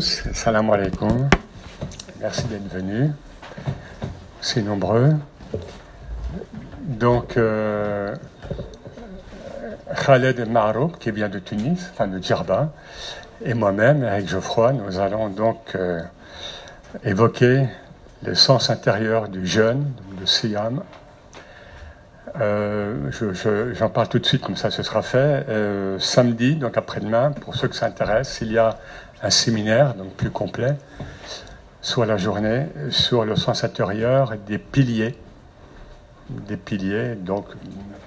salam alaikum. Merci d'être venus. C'est nombreux. Donc, euh, Khaled Maroub, qui vient de Tunis, enfin de Djerba, et moi-même, avec Geoffroy, nous allons donc euh, évoquer le sens intérieur du jeûne, de Siam. Euh, J'en parle tout de suite, comme ça ce sera fait. Euh, samedi, donc après-demain, pour ceux que ça intéresse, il y a un séminaire, donc plus complet, soit la journée, sur le sens intérieur des piliers. Des piliers, donc,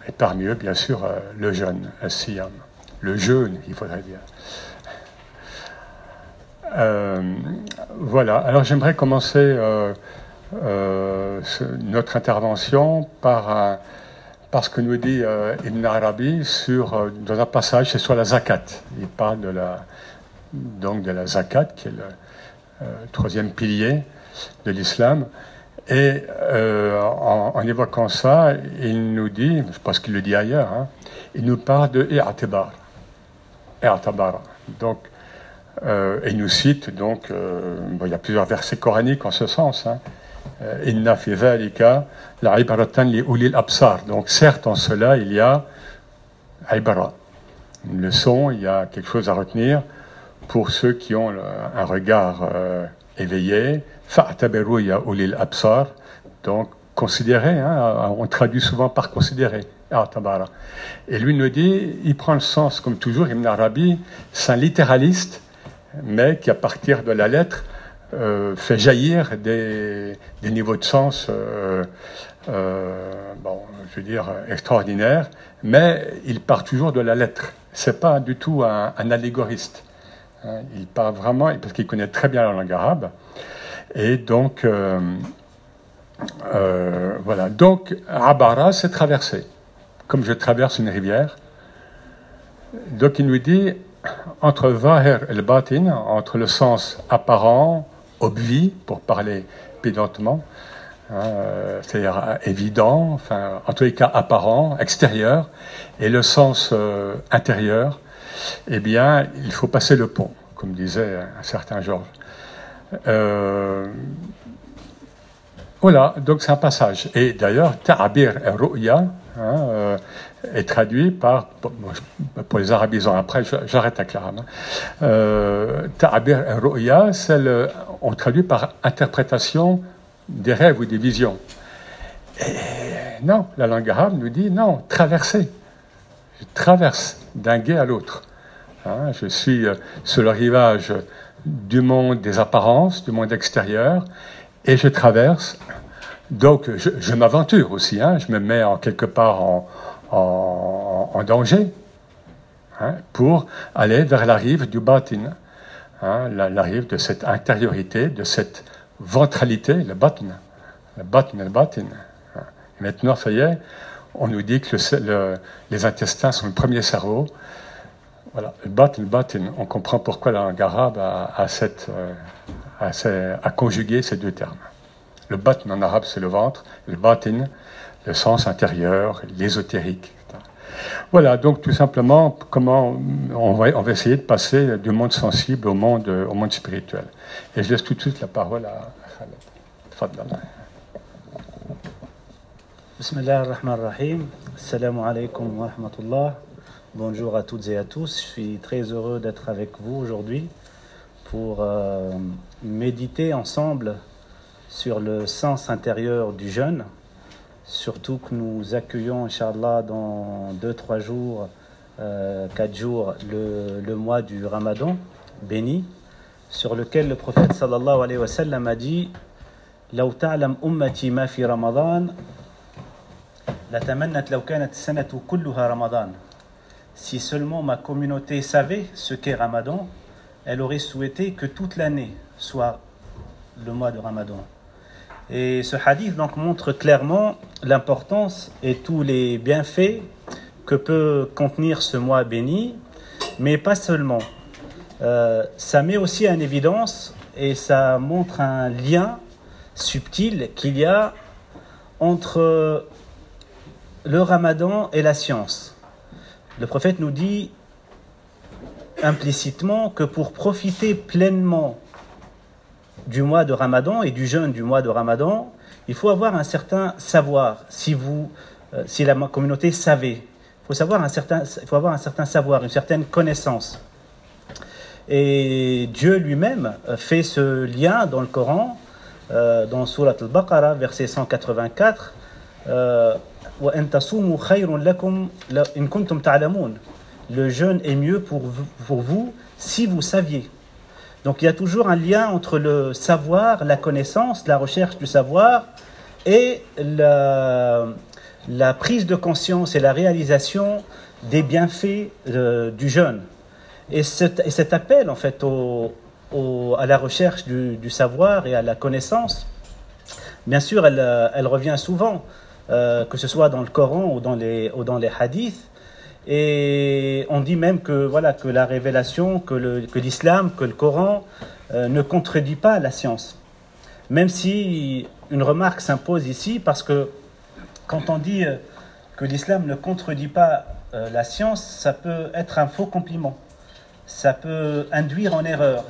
et parmi eux, bien sûr, euh, le jeûne, le. Le jeûne, il faudrait dire. Euh, voilà, alors j'aimerais commencer euh, notre intervention par, que nous dit Ibn Arabi sur, dans un passage, c'est sur la zakat. Il parle de la, donc de la zakat, qui est le troisième pilier de l'islam. Et en, évoquant ça, il nous dit, je pense qu'il le dit ailleurs, hein, il nous parle de i'atibar. I'atibar. Donc, euh, et il nous cite donc, euh, bon, il y a plusieurs versets coraniques en ce sens. Hein. Euh, Inna fi la ibaratan li ulil absar. Donc certes en cela il y a ibara, une leçon, il y a quelque chose à retenir pour ceux qui ont un regard euh, éveillé. Ulil absar. Donc considérer, hein, on traduit souvent par considérer. Et lui nous dit, il prend le sens, comme toujours, Ibn Arabi, c'est un littéraliste mais qui, à partir de la lettre, euh, fait jaillir des, niveaux de sens, euh, bon, je veux dire, extraordinaires, mais il part toujours de la lettre. C'est pas du tout un allégoriste. Hein. Il part vraiment, parce qu'il connaît très bien la langue arabe, et donc, euh, euh, voilà. Donc, Abara, c'est traverser, comme je traverse une rivière. Donc, il nous dit, entre Vahir et le Batin, entre le sens apparent, obvi, pour parler pédantement, hein, euh, c'est-à-dire évident, enfin, en tous les cas apparent, extérieur, et le sens intérieur, eh bien, il faut passer le pont, comme disait un certain Georges. Euh, voilà, donc c'est un passage. Et d'ailleurs, Ta'abir et Ru'ya hein, euh, est traduit par, pour les arabisants, après j'arrête à Klaram. Hein. Euh, Ta'abir et Ru'ya, on traduit par interprétation des rêves ou des visions. Et non, la langue arabe nous dit non, traverser. Je traverse d'un guet à l'autre. Hein, je suis euh, sur le rivage du monde des apparences, du monde extérieur, et je traverse. Donc, je, m'aventure aussi, hein, je me mets en quelque part en, danger hein, pour aller vers la rive du batin, la, rive de cette intériorité, de cette ventralité, le batin, le batin, le batin. Maintenant, ça y est, on nous dit que le, le, les intestins sont le premier cerveau. Voilà, le batin, le batin, on comprend pourquoi la langue arabe a, a cette, euh, à, conjuguer ces deux termes. Le batn en arabe, c'est le ventre, le batin, le sens intérieur, l'ésotérique. Voilà, donc tout simplement, comment on va, on va, essayer de passer du monde sensible au monde, au monde spirituel. Et je laisse tout de suite la parole à Khaled. Bismillah ar-Rahman ar-Rahim. Assalamu alaikum wa rahmatullah. Bonjour à toutes et à tous, je suis très heureux d'être avec vous aujourd'hui pour euh, méditer ensemble sur le sens intérieur du jeûne, surtout que nous accueillons, Inch'Allah, dans 2-3 jours, euh, 4 jours, le, mois du Ramadan béni, sur lequel le prophète sallallahu alayhi wa sallam a dit « Law ta'lam ummati ma fi Ramadan, Ramadan » Si seulement ma communauté savait ce qu'est Ramadan, elle aurait souhaité que toute l'année soit le mois de Ramadan. Et ce hadith donc montre clairement l'importance et tous les bienfaits que peut contenir ce mois béni, mais pas seulement. Euh, ça met aussi en évidence et ça montre un lien subtil qu'il y a entre le ramadan et la science. Le prophète nous dit implicitement que pour profiter pleinement du mois de Ramadan et du jeûne du mois de Ramadan, il faut avoir un certain savoir. Si vous, euh, si la communauté savait, il faut avoir un certain savoir, une certaine connaissance. Et Dieu lui-même fait ce lien dans le Coran, euh, dans Surat al-Baqarah, verset 184. Euh, le jeûne est mieux pour vous, pour vous si vous saviez. Donc il y a toujours un lien entre le savoir, la connaissance, la recherche du savoir et la, prise de conscience et la réalisation des bienfaits euh, du jeûne. Et cet, et cet, appel en fait au, à la recherche du, du, savoir et à la connaissance, bien sûr, elle, elle revient souvent, euh, que ce soit dans le Coran ou dans les, ou dans les hadiths. Et on dit même que, voilà, que la révélation, que l'islam, que, le Coran euh, ne contredit pas la science. Même si une remarque s'impose ici, parce que quand on dit euh, que l'islam ne contredit pas la science, ça peut être un faux compliment. Ça peut induire en erreur.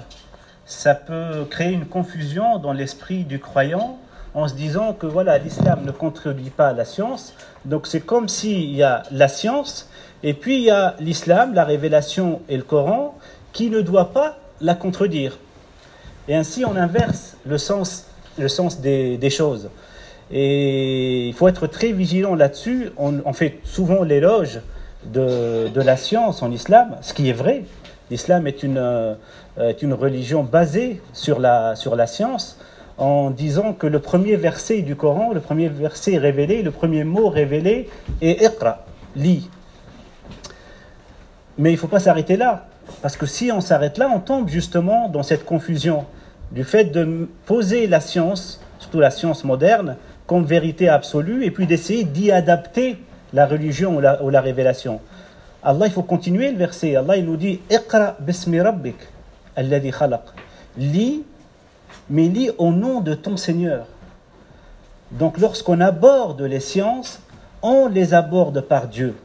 Ça peut créer une confusion dans l'esprit du croyant en se disant que voilà, l'islam ne contredit pas la science. Donc c'est comme s'il y a la science et puis il y a l'islam, la révélation et le Coran qui ne doit pas la contredire. Et ainsi on inverse le sens, le sens des, des choses. Et il faut être très vigilant là-dessus. On, on, fait souvent l'éloge de, de, la science en islam, ce qui est vrai. L'islam est une, euh, est une religion basée sur la, sur la science, en disant que le premier verset du Coran, le premier verset révélé, le premier mot révélé est Iqra, lis. Mais il ne faut pas s'arrêter là, parce que si on s'arrête là, on tombe justement dans cette confusion du fait de poser la science, surtout la science moderne, comme vérité absolue, et puis d'essayer d'y adapter la religion ou la, révélation. Allah, il faut continuer le verset. Allah, il nous dit Iqra bismi rabbik, alladhi khalaq. Lis, mais lis au nom de ton Seigneur. Donc, lorsqu'on aborde les sciences, on les aborde par Dieu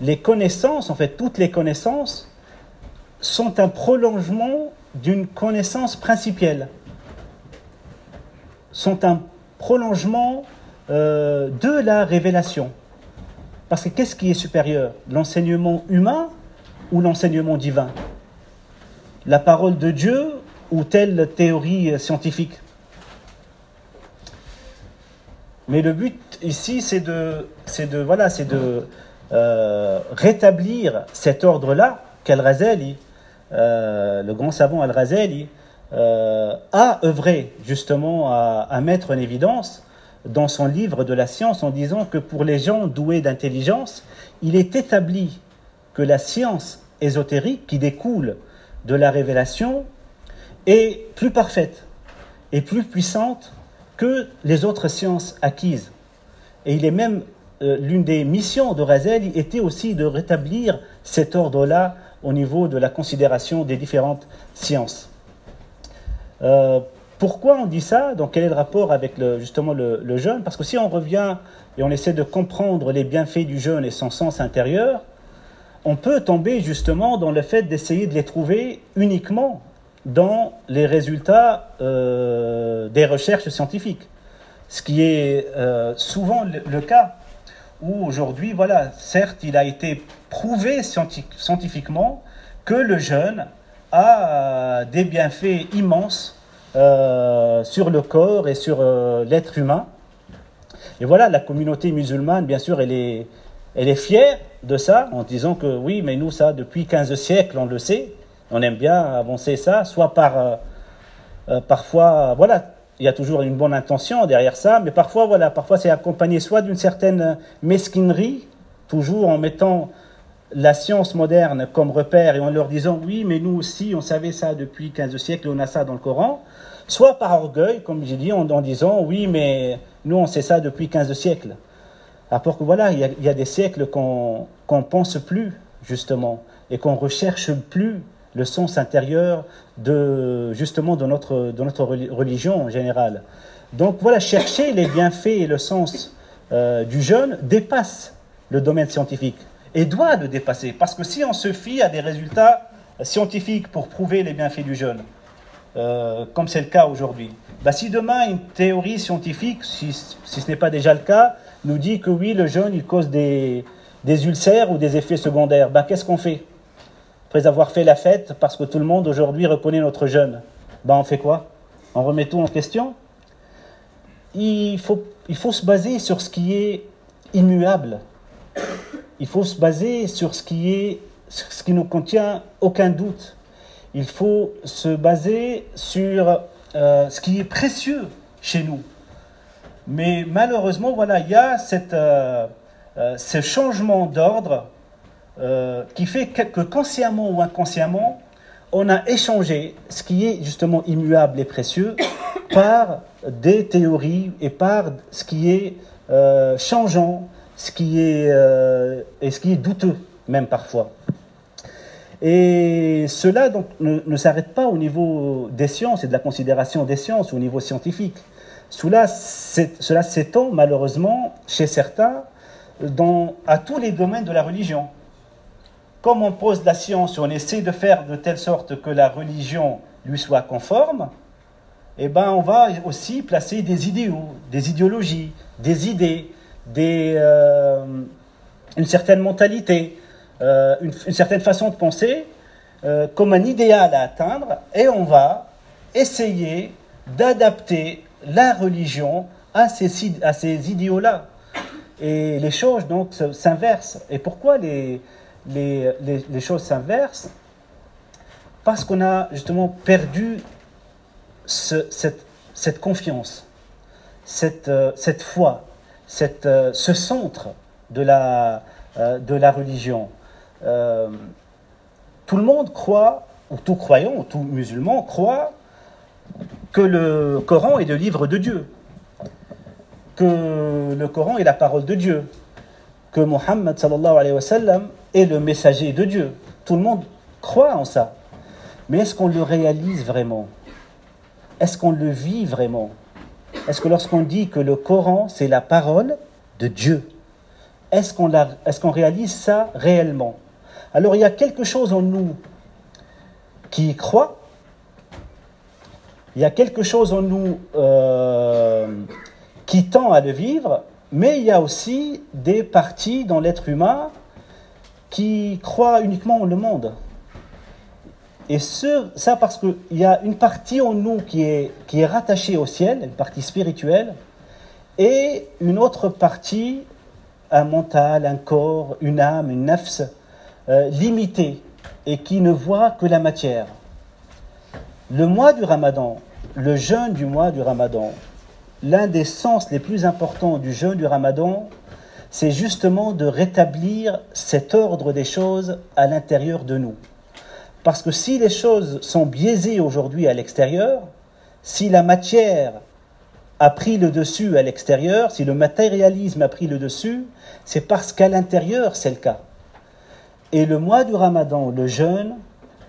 les connaissances, en fait, toutes les connaissances, sont un prolongement d'une connaissance principielle, sont un prolongement euh, de la révélation. Parce que qu'est-ce qui est supérieur? L'enseignement humain ou l'enseignement divin? La parole de Dieu ou telle théorie scientifique. Mais le but ici, c'est de, de, voilà, c'est de, euh, rétablir cet ordre-là qu'Al-Razali, euh, le grand savant Al-Razali, euh, a œuvré justement à, à, mettre en évidence dans son livre de la science en disant que pour les gens doués d'intelligence, il est établi que la science ésotérique qui découle de la révélation est plus parfaite et plus puissante que les autres sciences acquises. Et il est même euh, l'une des missions de Razel était aussi de rétablir cet ordre-là au niveau de la considération des différentes sciences. Euh, pourquoi on dit ça? Donc quel est le rapport avec le, justement le, le, jeûne? Parce que si on revient et on essaie de comprendre les bienfaits du jeûne et son sens intérieur, on peut tomber justement dans le fait d'essayer de les trouver uniquement dans les résultats euh, des recherches scientifiques, ce qui est euh, souvent le, cas où aujourd'hui, voilà, certes, il a été prouvé scientifiquement que le jeûne a euh, des bienfaits immenses sur le corps et sur l'être humain. Et voilà, la communauté musulmane, bien sûr, elle est, elle est fière de ça, en disant que oui, mais nous, ça, depuis 15 siècles, on le sait, on aime bien avancer ça, soit par, euh, euh parfois, voilà, il y a toujours une bonne intention derrière ça, mais parfois, voilà, parfois c'est accompagné soit d'une certaine mesquinerie, toujours en mettant la science moderne comme repère et en leur disant oui, mais nous aussi, on savait ça depuis 15 siècles, on a ça dans le Coran, soit par orgueil, comme j'ai dit, en, disant oui, mais nous, on sait ça depuis 15 siècles. Alors que voilà, il y a, des siècles qu'on qu pense plus, justement, et qu'on recherche plus le sens intérieur de justement de notre, de notre religion en général. Donc voilà, chercher les bienfaits et le sens euh, du jeûne dépasse le domaine scientifique et doit le dépasser parce que si on se fie à des résultats scientifiques pour prouver les bienfaits du jeûne, euh, comme c'est le cas aujourd'hui. Bah, si demain une théorie scientifique, si, si ce n'est pas déjà le cas, nous dit que oui, le jeûne il cause des, des ulcères ou des effets secondaires, bah, qu'est-ce qu'on fait? Après avoir fait la fête, parce que tout le monde aujourd'hui reconnaît notre jeûne, bah, on fait quoi? On remet tout en question? Il faut, il faut se baser sur ce qui est immuable. Il faut se baser sur ce qui, est, ce qui ne contient aucun doute. Il faut se baser sur euh, ce qui est précieux chez nous. Mais malheureusement, voilà, il y a cette, euh, euh, ce changement d'ordre qui fait que consciemment ou inconsciemment, on a échangé ce qui est justement immuable et précieux par des théories et par ce qui est changeant, ce qui est, et ce qui est douteux même parfois. Et cela donc, ne, s'arrête pas au niveau des sciences et de la considération des sciences, au niveau scientifique. Cela, cela s'étend malheureusement chez certains dans, à tous les domaines de la religion. Comme on pose la science on essaie de faire de telle sorte que la religion lui soit conforme, eh ben on va aussi placer des idéaux, des idéologies, des idées, euh, une certaine mentalité, euh, une, certaine façon de penser euh, comme un idéal à atteindre et on va essayer d'adapter la religion à ces, à ces idéaux-là. Et les choses donc s'inversent. Et pourquoi les, les, choses s'inversent Parce qu'on a justement perdu ce, cette, confiance, cette, euh, foi, cette, ce centre de la, la religion. Euh, tout le monde croit, ou tout croyant, ou tout musulman croit que le Coran est le livre de Dieu, que le Coran est la parole de Dieu, que Mohammed alayhi wa sallam est le messager de Dieu. Tout le monde croit en ça. Mais est-ce qu'on le réalise vraiment? Est-ce qu'on le vit vraiment? Est-ce que lorsqu'on dit que le Coran, c'est la parole de Dieu, est-ce qu'on réalise ça réellement? Alors il y a quelque chose en nous qui croit, il y a quelque chose en nous euh, qui tend à le vivre, mais il y a aussi des parties dans l'être humain qui croient uniquement en le monde. Et ce, ça parce qu'il y a une partie en nous qui est, qui est rattachée au ciel, une partie spirituelle, et une autre partie, un mental, un corps, une âme, une nefs, euh, limité et qui ne voit que la matière. Le mois du ramadan, le jeûne du mois du ramadan, l'un des sens les plus importants du jeûne du ramadan, c'est justement de rétablir cet ordre des choses à l'intérieur de nous. Parce que si les choses sont biaisées aujourd'hui à l'extérieur, si la matière a pris le dessus à l'extérieur, si le matérialisme a pris le dessus, c'est parce qu'à l'intérieur c'est le cas. Et le mois du ramadan, le jeûne,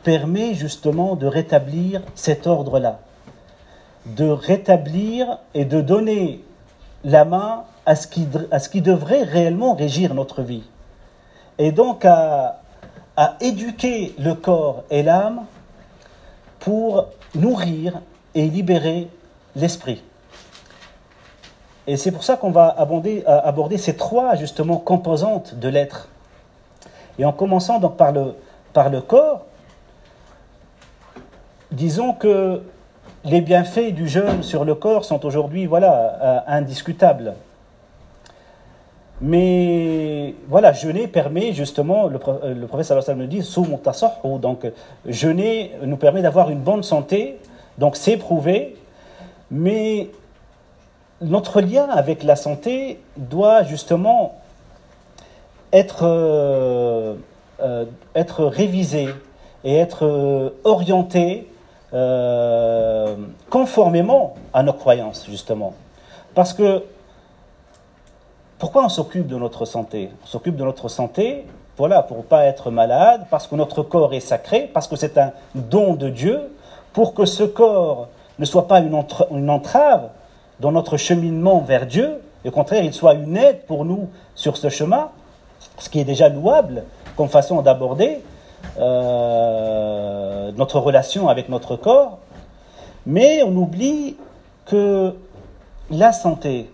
permet justement de rétablir cet ordre-là, de rétablir et de donner la main à ce qui, à ce qui devrait réellement régir notre vie. Et donc à, à éduquer le corps et l'âme pour nourrir et libérer l'esprit. Et c'est pour ça qu'on va aborder, aborder ces trois justement composantes de l'être. Et en commençant donc par le, par le corps, disons que les bienfaits du jeûne sur le corps sont aujourd'hui voilà, euh, indiscutables. Mais voilà, jeûner permet justement, le, euh, le prophète sallallahu dit, ou donc jeûner nous permet d'avoir une bonne santé, donc c'est prouvé, mais notre lien avec la santé doit justement être, euh, révisé et être euh, conformément à nos croyances, justement. Parce que pourquoi on s'occupe de notre santé? On s'occupe de notre santé, voilà, pour ne pas être malade, parce que notre corps est sacré, parce que c'est un don de Dieu, pour que ce corps ne soit pas une, une entrave dans notre cheminement vers Dieu, et au contraire, il soit une aide pour nous sur ce chemin, ce qui est déjà louable comme façon d'aborder, euh, notre relation avec notre corps, mais on oublie que la santé,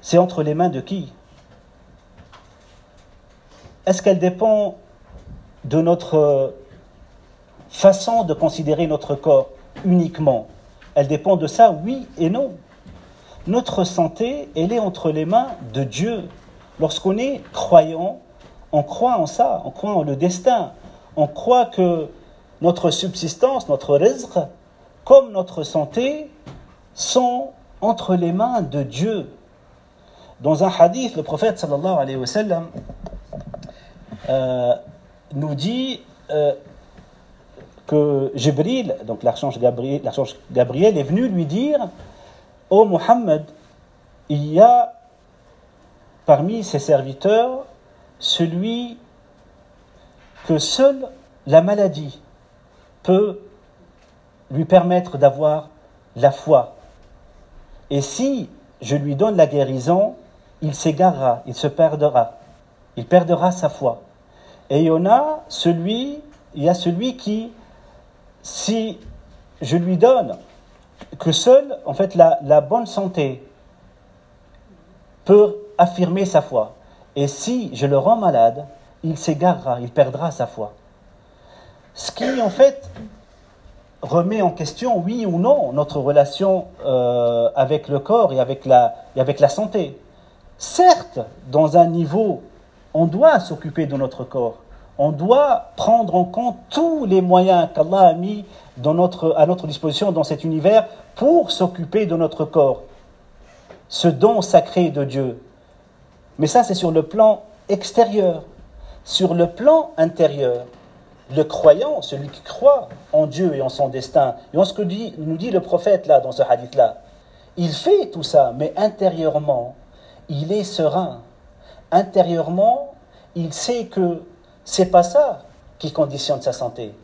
c'est entre les mains de qui? Est-ce qu'elle dépend de notre façon de considérer notre corps uniquement? Elle dépend de ça, oui et non. Notre santé, elle est entre les mains de Dieu. Lorsqu'on est croyant, on croit en ça, on croit en le destin, on croit que notre subsistance, notre rizq, comme notre santé, sont entre les mains de Dieu. Dans un hadith, le prophète euh, nous dit euh, que Jibril, donc l'archange Gabriel, Gabriel, est venu lui dire Ô oh Muhammad, il y a parmi ses serviteurs celui que seule la maladie peut lui permettre d'avoir la foi. Et si je lui donne la guérison, il s'égarera, il se perdra, il perdra sa foi. Et il y en a celui, il y a celui qui, si je lui donne que seule, en fait, la, la bonne santé peut affirmer sa foi. Et si je le rends malade, il s'égarera, il perdra sa foi. Ce qui, en fait, remet en question, oui ou non, notre relation euh, avec le corps et avec, la, santé. Certes, dans un niveau, on doit s'occuper de notre corps. On doit prendre en compte tous les moyens qu'Allah a mis à notre disposition dans cet univers pour s'occuper de notre corps. Ce don sacré de Dieu. Mais ça, c'est sur le plan extérieur. Sur le plan intérieur, le croyant, celui qui croit en Dieu et en son destin, et en ce que nous dit le prophète là, dans ce hadith-là, il fait tout ça, mais intérieurement, il est serein. Intérieurement, il sait que c'est pas ça qui conditionne sa santé.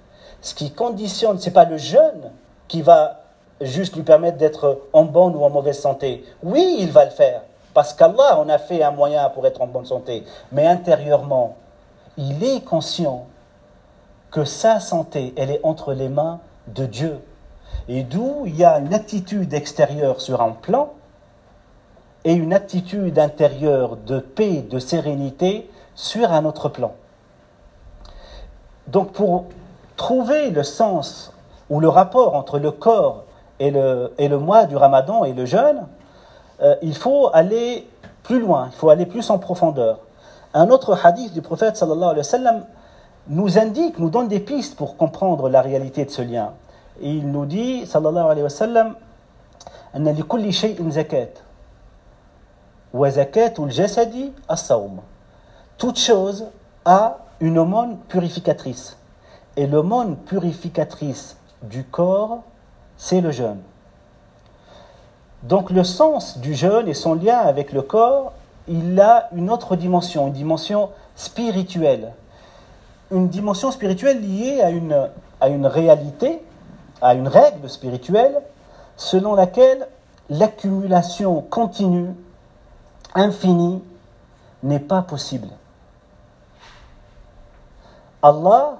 Ce qui conditionne, c'est pas le jeûne qui va juste lui permettre d'être en bonne ou en mauvaise santé. Oui, il va le faire, parce qu'Allah en a fait un moyen pour être en bonne santé. Mais intérieurement, il est conscient que sa santé, elle est entre les mains de Dieu. Et d'où il y a une attitude extérieure sur un plan et une attitude intérieure de paix, de sérénité sur un autre plan. Donc pour trouver le sens ou le rapport entre le corps et le, et le mois du ramadan et le jeûne, euh, il faut aller plus loin, il faut aller plus en profondeur. Un autre hadith du prophète nous indique, nous donne des pistes pour comprendre la réalité de ce lien. Et il nous dit, sallallahu alayhi wa sallam, toute chose a une aumône purificatrice. Et l'aumône purificatrice du corps, c'est le jeûne. Donc le sens du jeûne et son lien avec le corps, il a une autre dimension, une dimension spirituelle une dimension spirituelle liée à une, réalité, à une règle spirituelle, selon laquelle l'accumulation continue, infinie, n'est pas possible. Allah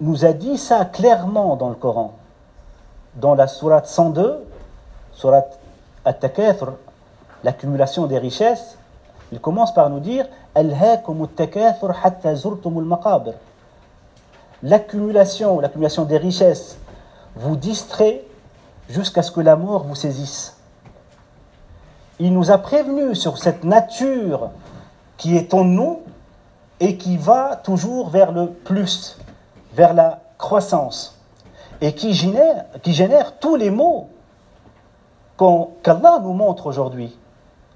nous a dit ça clairement dans le Coran. Dans la sourate 102, sourate L'accumulation des richesses, il commence par nous dire L'accumulation, l'accumulation des richesses vous distrait jusqu'à ce que la mort vous saisisse. Il nous a prévenu sur cette nature qui est en nous et qui va toujours vers le plus, vers la croissance, et qui génère, qui génère tous les maux qu'Allah nous montre aujourd'hui,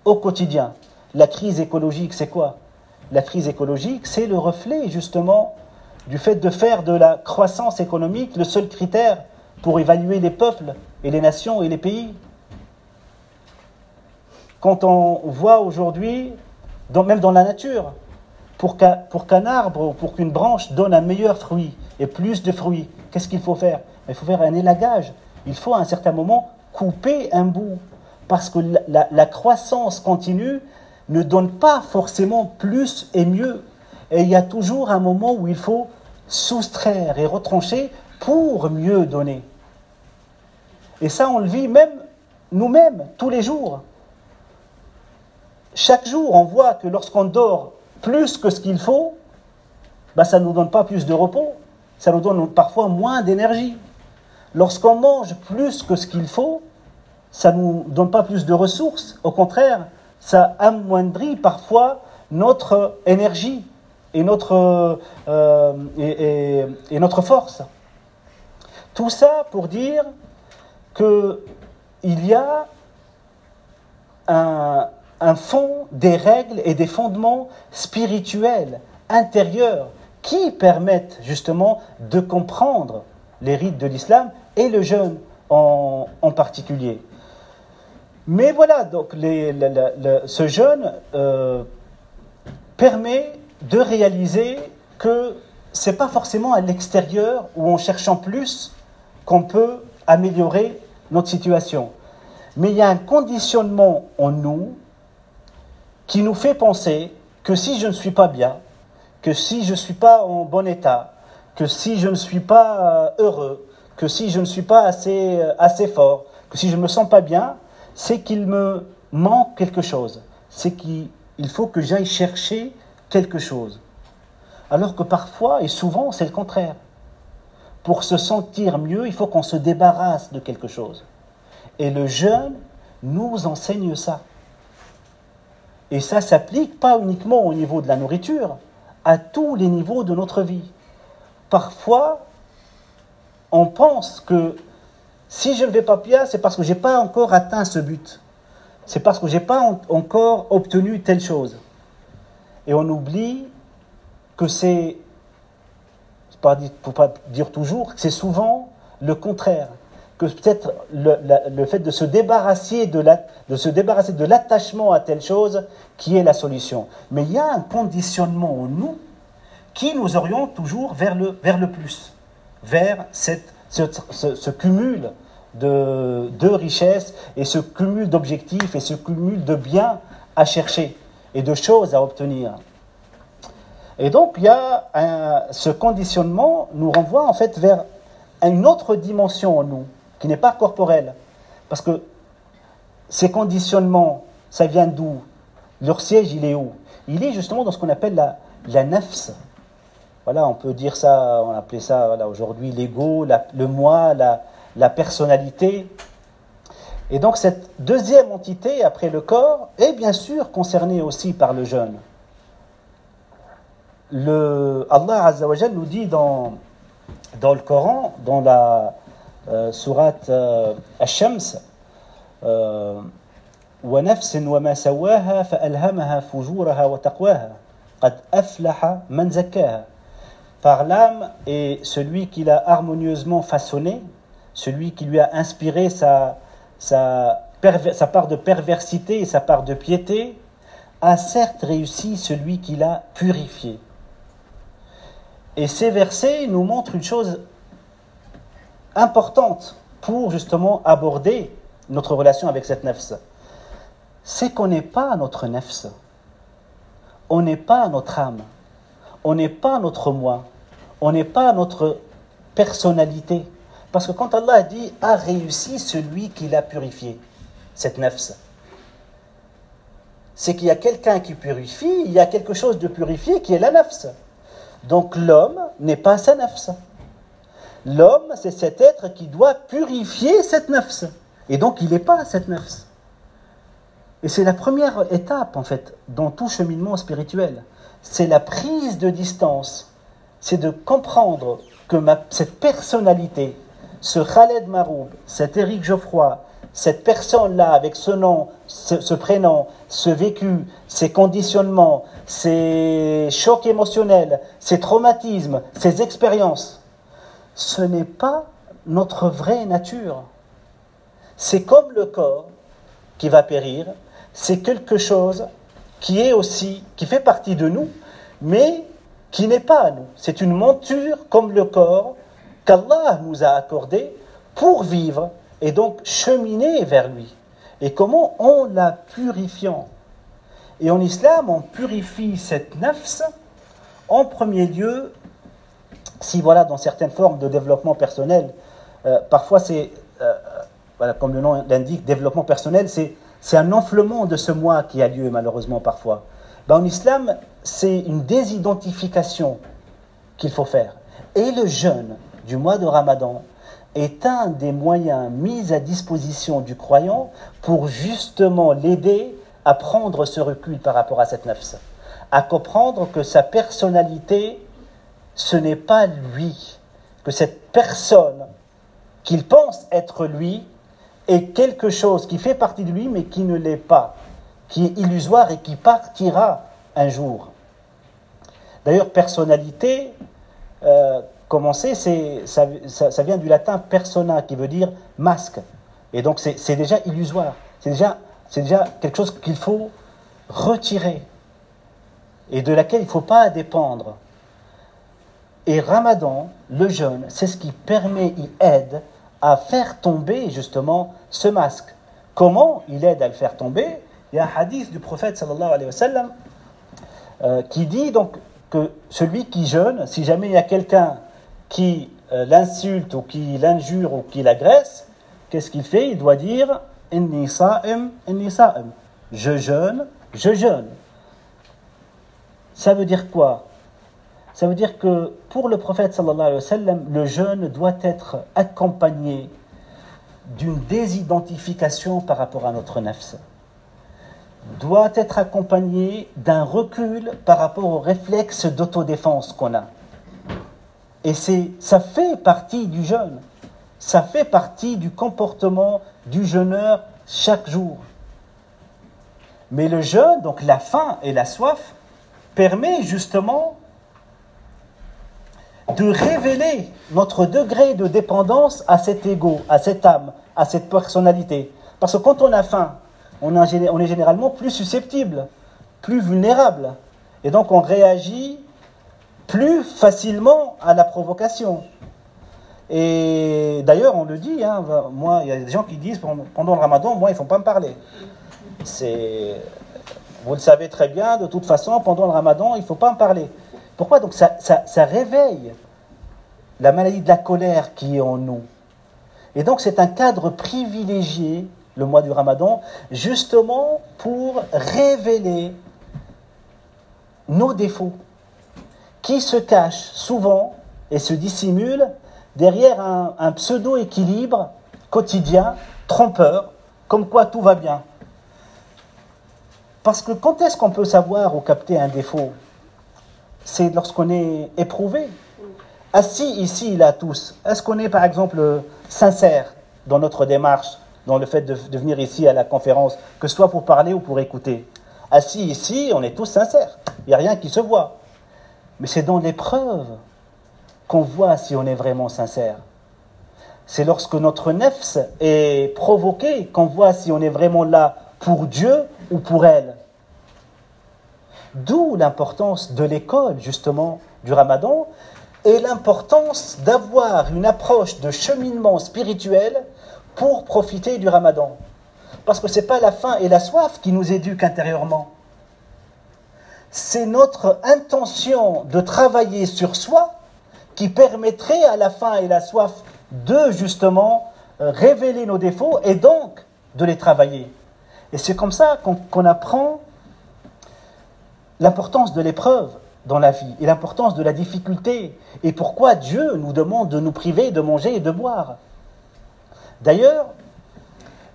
au quotidien. La crise écologique, c'est quoi? La crise écologique, c'est le reflet justement du fait de faire de la croissance économique le seul critère pour évaluer les peuples et les nations et les pays. Quand on voit aujourd'hui, même dans la nature, pour qu'un arbre ou pour qu'une branche donne un meilleur fruit et plus de fruits, qu'est-ce qu'il faut faire? Il faut faire un élagage. Il faut à un certain moment couper un bout. Parce que la croissance continue ne donne pas forcément plus et mieux. Et il y a toujours un moment où il faut soustraire et retrancher pour mieux donner. Et ça, on le vit même nous-mêmes, tous les jours. Chaque jour, on voit que lorsqu'on dort plus que ce qu'il faut, bah, ça ne nous donne pas plus de repos, ça nous donne parfois moins d'énergie. Lorsqu'on mange plus que ce qu'il faut, ça ne nous donne pas plus de ressources. Au contraire, ça amoindrit parfois notre énergie et notre, euh, force. Tout ça pour dire qu'il y a un, un fond, des règles et des fondements spirituels, intérieurs, qui permettent justement de comprendre les rites de l'islam et le jeûne en, particulier. Mais voilà, donc ce jeûne euh, permet de réaliser que ce n'est pas forcément à l'extérieur ou en cherchant plus qu'on peut améliorer notre situation. Mais il y a un conditionnement en nous qui nous fait penser que si je ne suis pas bien, que si je ne suis pas en bon état, que si je ne suis pas euh, heureux, que si je ne suis pas assez, euh, assez fort, que si je ne me sens pas bien, c'est qu'il me manque quelque chose. C'est qu'il faut que j'aille chercher quelque chose. Alors que parfois, et souvent, c'est le contraire. Pour se sentir mieux, il faut qu'on se débarrasse de quelque chose. Et le jeûne nous enseigne ça. Et ça s'applique pas uniquement au niveau de la nourriture, à tous les niveaux de notre vie. Parfois, on pense que si je ne vais pas bien, c'est parce que je n'ai pas encore atteint ce but. C'est parce que je n'ai pas encore obtenu telle chose. Et on oublie que c'est, pour ne pas dire toujours, c'est souvent le contraire. Que peut-être le, fait de se débarrasser de, la, se débarrasser de l'attachement à telle chose qui est la solution. Mais il y a un conditionnement en nous qui nous oriente toujours vers le plus vers ce, cumul de, de richesses et ce cumul d'objectifs et ce cumul de biens à chercher et de choses à obtenir. Et donc, il y a ce conditionnement nous renvoie en fait vers une autre dimension en nous, qui n'est pas corporelle. Parce que ces conditionnements, ça vient d'où? Leur siège, il est où? Il est justement dans ce qu'on appelle la, la nefs, voilà, on peut dire ça, on appelait ça aujourd'hui l'ego, le moi, la, personnalité. Et donc cette deuxième entité, après le corps, est bien sûr concernée aussi par le jeûne. Allah Azzawajal nous dit dans, dans le Coran, dans la euh, sourate euh, Ash-Shams, euh, ونفس وما سواها فألهمها فجورها وتقواها قد أفلح par l'âme et celui qui l'a harmonieusement façonné, celui qui lui a inspiré sa, sa, part de perversité et sa part de piété, a certes réussi celui qui l'a purifié. Et ces versets nous montrent une chose importante pour justement aborder notre relation avec cette nefs. C'est qu'on n'est pas notre nefs. On n'est pas notre âme. On n'est pas notre moi on n'est pas notre personnalité. Parce que quand Allah dit a réussi celui qui l'a purifié, cette nefs, c'est qu'il y a quelqu'un qui purifie, il y a quelque chose de purifié qui est la nefs. Donc l'homme n'est pas sa nefs. L'homme, c'est cet être qui doit purifier cette nefs. Et donc il n'est pas cette nefs. Et c'est la première étape, en fait, dans tout cheminement spirituel. C'est la prise de distance c'est de comprendre que cette personnalité, ce Khaled Maroub, cet Éric Geoffroy, cette personne-là avec ce nom, ce, prénom, ce vécu, ces conditionnements, ces chocs émotionnels, ces traumatismes, ces expériences, ce n'est pas notre vraie nature. C'est comme le corps qui va périr, c'est quelque chose qui est aussi, qui fait partie de nous, mais qui n'est pas à nous. C'est une monture comme le corps qu'Allah nous a accordé pour vivre et donc cheminer vers lui. Et comment En la purifiant. Et en islam, on purifie cette nafs En premier lieu, si voilà, dans certaines formes de développement personnel, euh, parfois c'est, euh, comme le nom l'indique, développement personnel, c'est, c'est un enflement de ce moi qui a lieu malheureusement parfois. Ben, en islam, c'est une désidentification qu'il faut faire. Et le jeûne du mois de Ramadan est un des moyens mis à disposition du croyant pour justement l'aider à prendre ce recul par rapport à cette nafs, à comprendre que sa personnalité, ce n'est pas lui, que cette personne qu'il pense être lui est quelque chose qui fait partie de lui mais qui ne l'est pas, qui est illusoire et qui partira un jour. D'ailleurs, personnalité, euh, commencer, ça, vient du latin persona, qui veut dire masque. Et donc c'est déjà illusoire. C'est déjà, déjà quelque chose qu'il faut retirer et de laquelle il ne faut pas dépendre. Et Ramadan, le jeûne, c'est ce qui permet, il aide à faire tomber justement ce masque. Comment il aide à le faire tomber? Il y a un hadith du prophète sallallahu alayhi wa sallam euh, qui dit donc celui qui jeûne, si jamais il y a quelqu'un qui euh, l'insulte ou qui l'injure ou qui l'agresse, qu'est-ce qu'il fait? Il doit dire. Je jeûne, je jeûne. Ça veut dire quoi? Ça veut dire que pour le prophète alayhi wa sallam, le jeûne doit être accompagné d'une désidentification par rapport à notre nefs doit être accompagné d'un recul par rapport au réflexe d'autodéfense qu'on a. Et c'est, ça fait partie du jeûne. Ça fait partie du comportement du jeûneur chaque jour. Mais le jeûne, donc la faim et la soif, permet justement de révéler notre degré de dépendance à cet ego, à cette âme, à cette personnalité. Parce que quand on a faim, on, est généralement plus susceptible, plus vulnérable. Et donc on réagit plus facilement à la provocation. Et d'ailleurs, on le dit, hein, moi, il y a des gens qui disent pendant le ramadan, moi, il ne faut pas me parler. Vous le savez très bien, de toute façon, pendant le ramadan, il ne faut pas me parler. Pourquoi? Donc ça réveille la maladie de la colère qui est en nous. Et donc c'est un cadre privilégié, le mois du ramadan, justement pour révéler nos défauts qui se cache souvent et se dissimule derrière un, pseudo-équilibre quotidien, trompeur, comme quoi tout va bien. Parce que quand est-ce qu'on peut savoir ou capter un défaut? C'est lorsqu'on est éprouvé. Assis ici, là, tous, est-ce qu'on est par exemple sincère dans notre démarche, dans le fait de, venir ici à la conférence, que ce soit pour parler ou pour écouter Assis ici, on est tous sincères. Il n'y a rien qui se voit. Mais c'est dans l'épreuve qu'on voit si on est vraiment sincère. C'est lorsque notre nefs est provoquée qu'on voit si on est vraiment là pour Dieu ou pour elle. D'où l'importance de l'école, justement, du ramadan, et l'importance d'avoir une approche de cheminement spirituel pour profiter du ramadan. Parce que ce n'est pas la faim et la soif qui nous éduquent intérieurement c'est notre intention de travailler sur soi qui permettrait à la faim et la soif de justement euh, révéler nos défauts et donc de les travailler. Et c'est comme ça qu'on apprend l'importance de l'épreuve dans la vie et l'importance de la difficulté et pourquoi Dieu nous demande de nous priver de manger et de boire. D'ailleurs,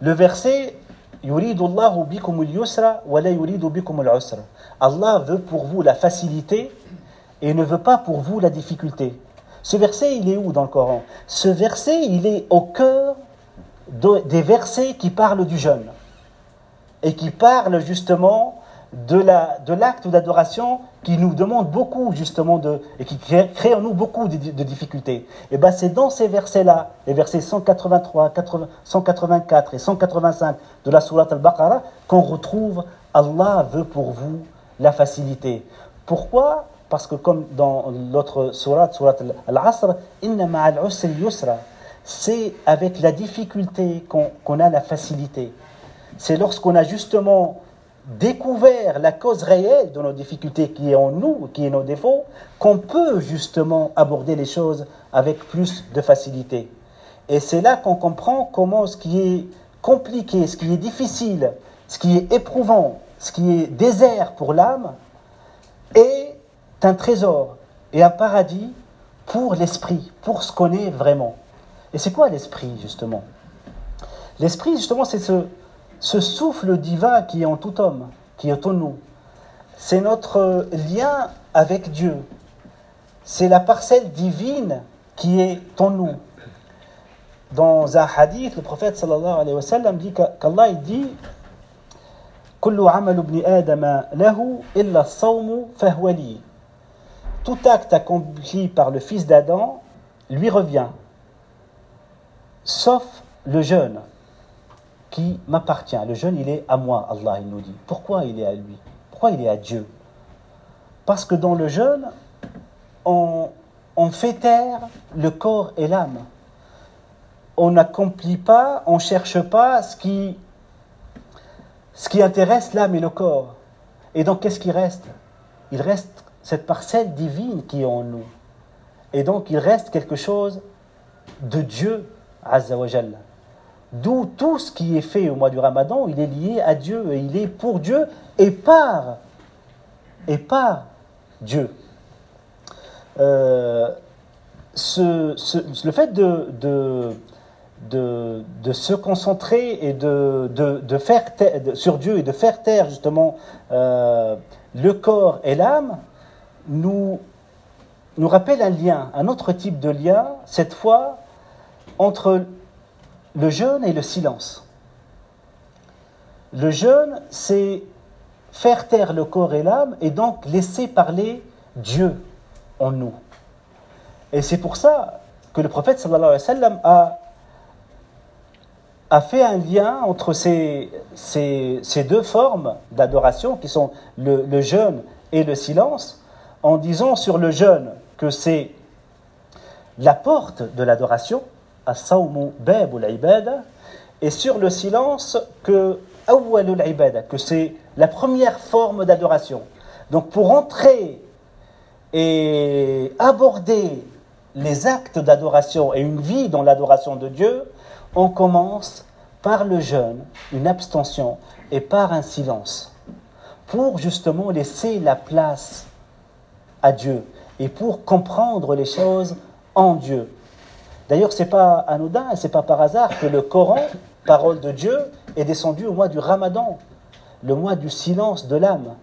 le verset Allah veut pour vous la facilité et ne veut pas pour vous la difficulté. Ce verset, il est où dans le Coran? Ce verset, il est au cœur des versets qui parlent du jeûne et qui parlent justement de l'acte de d'adoration qui nous demande beaucoup justement de et qui crée, en nous beaucoup de, difficultés. Et ben c'est dans ces versets-là, les versets 183, 184 et 185 de la sourate al-Baqarah, qu'on retrouve Allah veut pour vous la facilité. Pourquoi? Parce que comme dans l'autre sourate, sourate al-Asr, yusra, c'est avec la difficulté qu'on a la facilité. C'est lorsqu'on a justement découvert la cause réelle de nos difficultés qui est en nous, qui est nos défauts, qu'on peut justement aborder les choses avec plus de facilité. Et c'est là qu'on comprend comment ce qui est compliqué, ce qui est difficile, ce qui est éprouvant, ce qui est désert pour l'âme, est un trésor et un paradis pour l'esprit, pour ce qu'on est vraiment. Et c'est quoi l'esprit, justement? L'esprit, justement, c'est ce, ce souffle divin qui est en tout homme, qui est en nous. C'est notre lien avec Dieu. C'est la parcelle divine qui est en nous. Dans un hadith, le prophète sallallahu alayhi wa sallam dit qu'Allah dit tout acte accompli par le fils d'Adam lui revient, sauf le jeûne qui m'appartient. Le jeûne, il est à moi, Allah, il nous dit. Pourquoi il est à lui? Pourquoi il est à Dieu? Parce que dans le jeûne, on, fait taire le corps et l'âme. On n'accomplit pas, on ne cherche pas ce qui, intéresse l'âme et le corps. Et donc, qu'est-ce qui reste? Il reste cette parcelle divine qui est en nous. Et donc, il reste quelque chose de Dieu, Azza wa. D'où tout ce qui est fait au mois du Ramadan, il est lié à Dieu et il est pour Dieu et par, Dieu. Euh, le fait de, de, se concentrer et de, faire sur Dieu et de faire taire justement euh, le corps et l'âme nous, nous rappelle un lien, un autre type de lien, cette fois entre le jeûne et le silence. Le jeûne, c'est faire taire le corps et l'âme et donc laisser parler Dieu en nous. Et c'est pour ça que le prophète sallallahu alayhi wa sallam a, fait un lien entre ces, deux formes d'adoration qui sont le jeûne et le silence en disant sur le jeûne que c'est la porte de l'adoration, et sur le silence que que c'est la première forme d'adoration. Donc pour entrer et aborder les actes d'adoration et une vie dans l'adoration de Dieu, on commence par le jeûne, une abstention, et par un silence, pour justement laisser la place à Dieu et pour comprendre les choses en Dieu. D'ailleurs, ce n'est pas anodin et ce n'est pas par hasard que le Coran, parole de Dieu, est descendu au mois du Ramadan, le mois du silence de l'âme.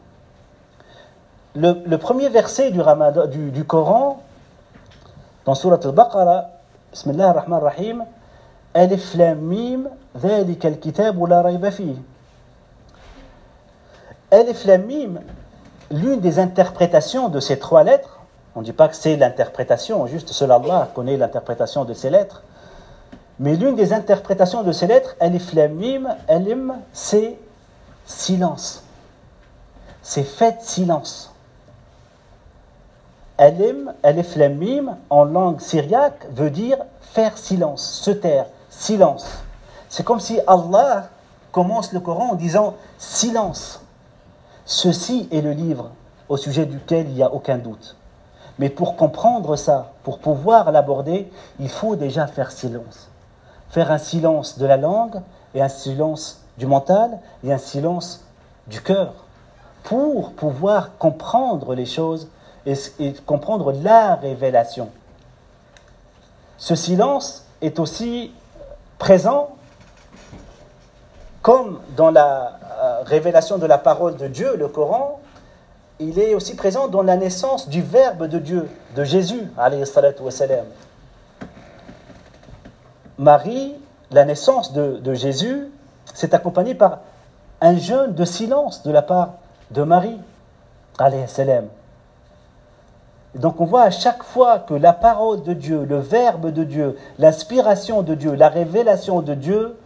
Le, premier verset du, Ramadan, du, Coran, dans Surat al-Baqarah, Bismillah ar-Rahman ar-Rahim, Alif Lam Mim, ذلك الكتاب لا ريب فيه. Alif Lam Mim, l'une des interprétations de ces trois lettres, on ne dit pas que c'est l'interprétation, juste seul Allah connaît l'interprétation de ces lettres. Mais l'une des interprétations de ces lettres, Alif Lam Mim, Alim, c'est silence. C'est fait silence. Alim, Alif Lam Mim, en langue syriaque, veut dire faire silence, se taire, silence. C'est comme si Allah commence le Coran en disant silence. Ceci est le livre au sujet duquel il n'y a aucun doute. Mais pour comprendre ça, pour pouvoir l'aborder, il faut déjà faire silence. Faire un silence de la langue et un silence du mental et un silence du cœur pour pouvoir comprendre les choses et, comprendre la révélation. Ce silence est aussi présent comme dans la euh, révélation de la parole de Dieu, le Coran, il est aussi présent dans la naissance du Verbe de Dieu, de Jésus, Marie, la naissance de, Jésus, s'est accompagnée par un jeûne de silence de la part de Marie, Donc on voit à chaque fois que la parole de Dieu, le Verbe de Dieu, l'inspiration de Dieu, la révélation de Dieu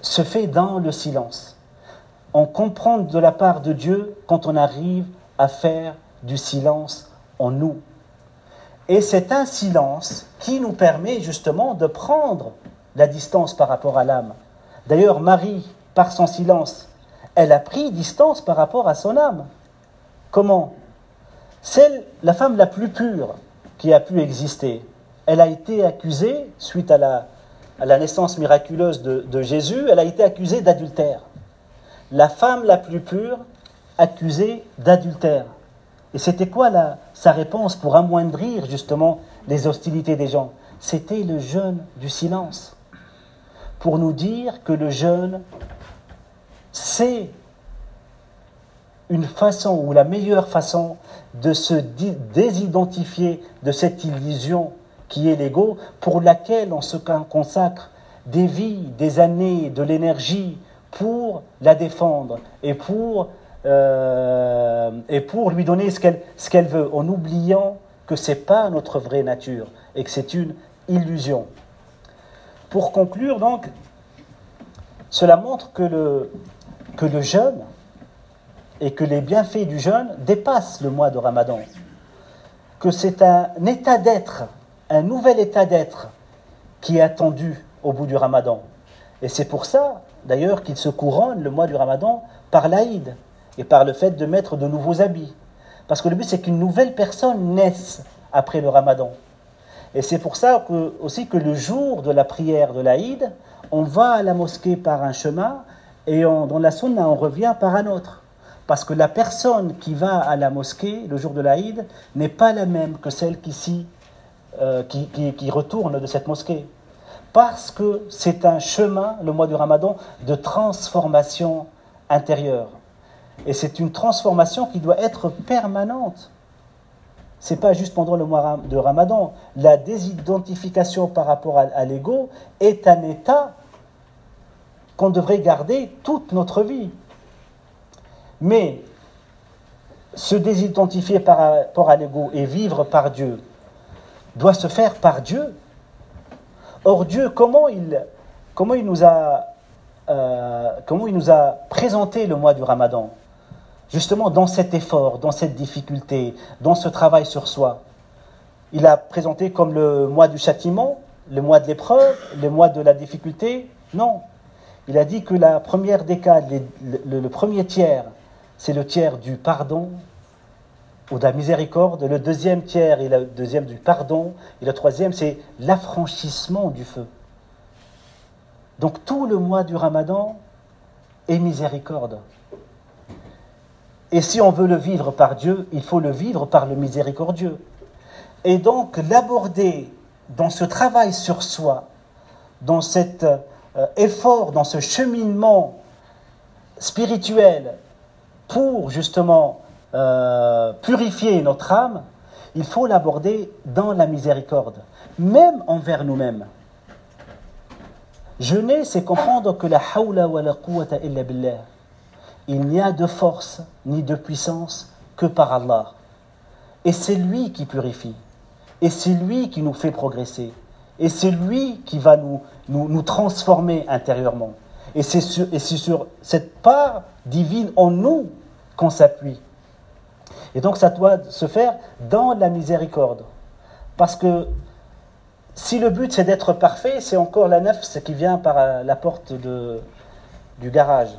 se fait dans le silence on comprend de la part de Dieu quand on arrive à faire du silence en nous. Et c'est un silence qui nous permet justement de prendre la distance par rapport à l'âme. D'ailleurs, Marie, par son silence, elle a pris distance par rapport à son âme. Comment? Celle, la femme la plus pure qui a pu exister, elle a été accusée, suite à la, à la naissance miraculeuse de, de Jésus, elle a été accusée d'adultère. La femme la plus pure, accusée d'adultère. Et c'était quoi sa réponse pour amoindrir justement les hostilités des gens? C'était le jeûne du silence. Pour nous dire que le jeûne, c'est une façon ou la meilleure façon de se désidentifier de cette illusion qui est l'ego, pour laquelle on se consacre des vies, des années, de l'énergie pour la défendre et pour euh, et pour lui donner ce qu'elle qu'elle veut, en oubliant que ce n'est pas notre vraie nature et que c'est une illusion. Pour conclure, donc, cela montre que le, que le jeûne et que les bienfaits du jeûne dépassent le mois de Ramadan, que c'est un état d'être, un nouvel état d'être qui est attendu au bout du Ramadan. Et c'est pour ça, d'ailleurs, qu'il se couronne le mois du Ramadan par l'Aïd, et par le fait de mettre de nouveaux habits. Parce que le but, c'est qu'une nouvelle personne naisse après le ramadan. Et c'est pour ça aussi que le jour de la prière de l'Aïd, on va à la mosquée par un chemin et dans la sunna, on revient par un autre. Parce que la personne qui va à la mosquée le jour de l'Aïd n'est pas la même que celle qui, euh, qui, qui retourne de cette mosquée. Parce que c'est un chemin, le mois du ramadan, de transformation intérieure. Et c'est une transformation qui doit être permanente. Ce n'est pas juste pendant le mois de Ramadan. La désidentification par rapport à, l'ego est un état qu'on devrait garder toute notre vie. Mais se désidentifier par rapport à l'ego et vivre par Dieu doit se faire par Dieu. Or Dieu, comment il, comment il, nous, a, euh, comment il nous a présenté le mois du Ramadan? Justement dans cet effort, dans cette difficulté, dans ce travail sur soi. Il a présenté comme le mois du châtiment, le mois de l'épreuve, le mois de la difficulté. Non. Il a dit que la décade, le, premier tiers, c'est le tiers du pardon ou de la miséricorde. Le deuxième tiers est le deuxième du pardon. Et le troisième, c'est l'affranchissement du feu. Donc tout le mois du ramadan est miséricorde. Et si on veut le vivre par Dieu, il faut le vivre par le miséricordieux. Et donc l'aborder dans ce travail sur soi, dans cet euh, effort, dans ce cheminement spirituel pour justement euh, purifier notre âme, il faut l'aborder dans la miséricorde, même envers nous-mêmes. Jeûner, c'est comprendre que la hawla wa la quwwata illa billah il n'y a de force ni de puissance que par Allah. Et c'est lui qui purifie. Et c'est lui qui nous fait progresser. Et c'est lui qui va nous, nous, transformer intérieurement. Et c'est sur, sur cette part divine en nous qu'on s'appuie. Et donc ça doit se faire dans la miséricorde. Parce que si le but c'est d'être parfait, c'est encore la nefs qui vient par la porte du garage.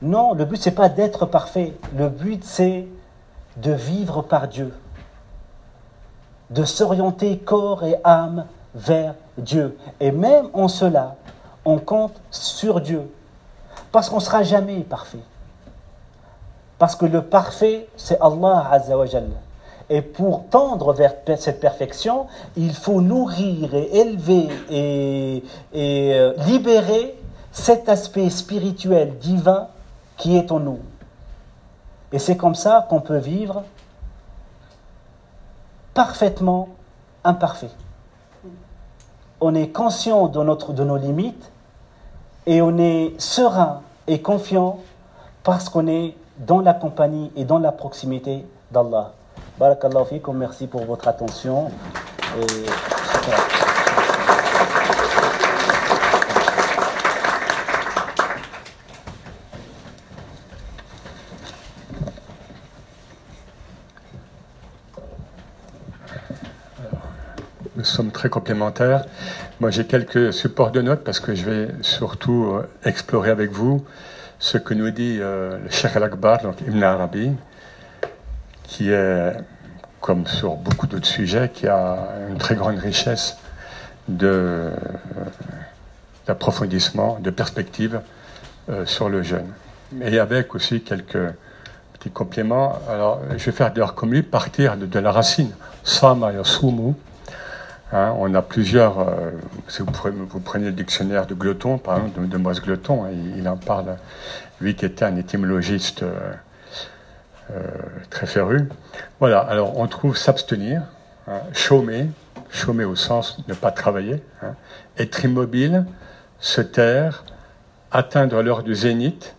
Non, le but, c'est pas d'être parfait. Le but, c'est de vivre par Dieu. De s'orienter corps et âme vers Dieu. Et même en cela, on compte sur Dieu. Parce qu'on ne sera jamais parfait. Parce que le parfait, c'est Allah Azzawajal. Et pour tendre vers cette perfection, il faut nourrir et élever et, et euh, libérer cet aspect spirituel divin qui est en nous. Et c'est comme ça qu'on peut vivre parfaitement imparfait. On est conscient de, notre, de nos limites et on est serein et confiant parce qu'on est dans la compagnie et dans la proximité d'Allah. Barakallahu merci pour votre attention. Nous sommes très complémentaires. Moi, j'ai quelques supports de notes parce que je vais surtout euh, explorer avec vous ce que nous dit le Cheikh al-Akbar, donc Ibn Arabi, qui est, comme sur beaucoup d'autres sujets, qui a une très grande richesse de, d'approfondissement, de perspective sur le jeûne. Et avec aussi quelques petits compléments. Alors, je vais faire d'ailleurs comme lui, partir de, la racine. Sama yasumu. Hein, on a plusieurs. Euh, si vous, prenez, vous, prenez, le dictionnaire de Glotton, par exemple, de, de Moise Glotton, hein, il, en parle, lui qui était un étymologiste euh, euh, très féru. Voilà, alors on trouve s'abstenir, hein, chômer, chômer au sens ne pas travailler, être immobile, se taire, atteindre l'heure du zénith,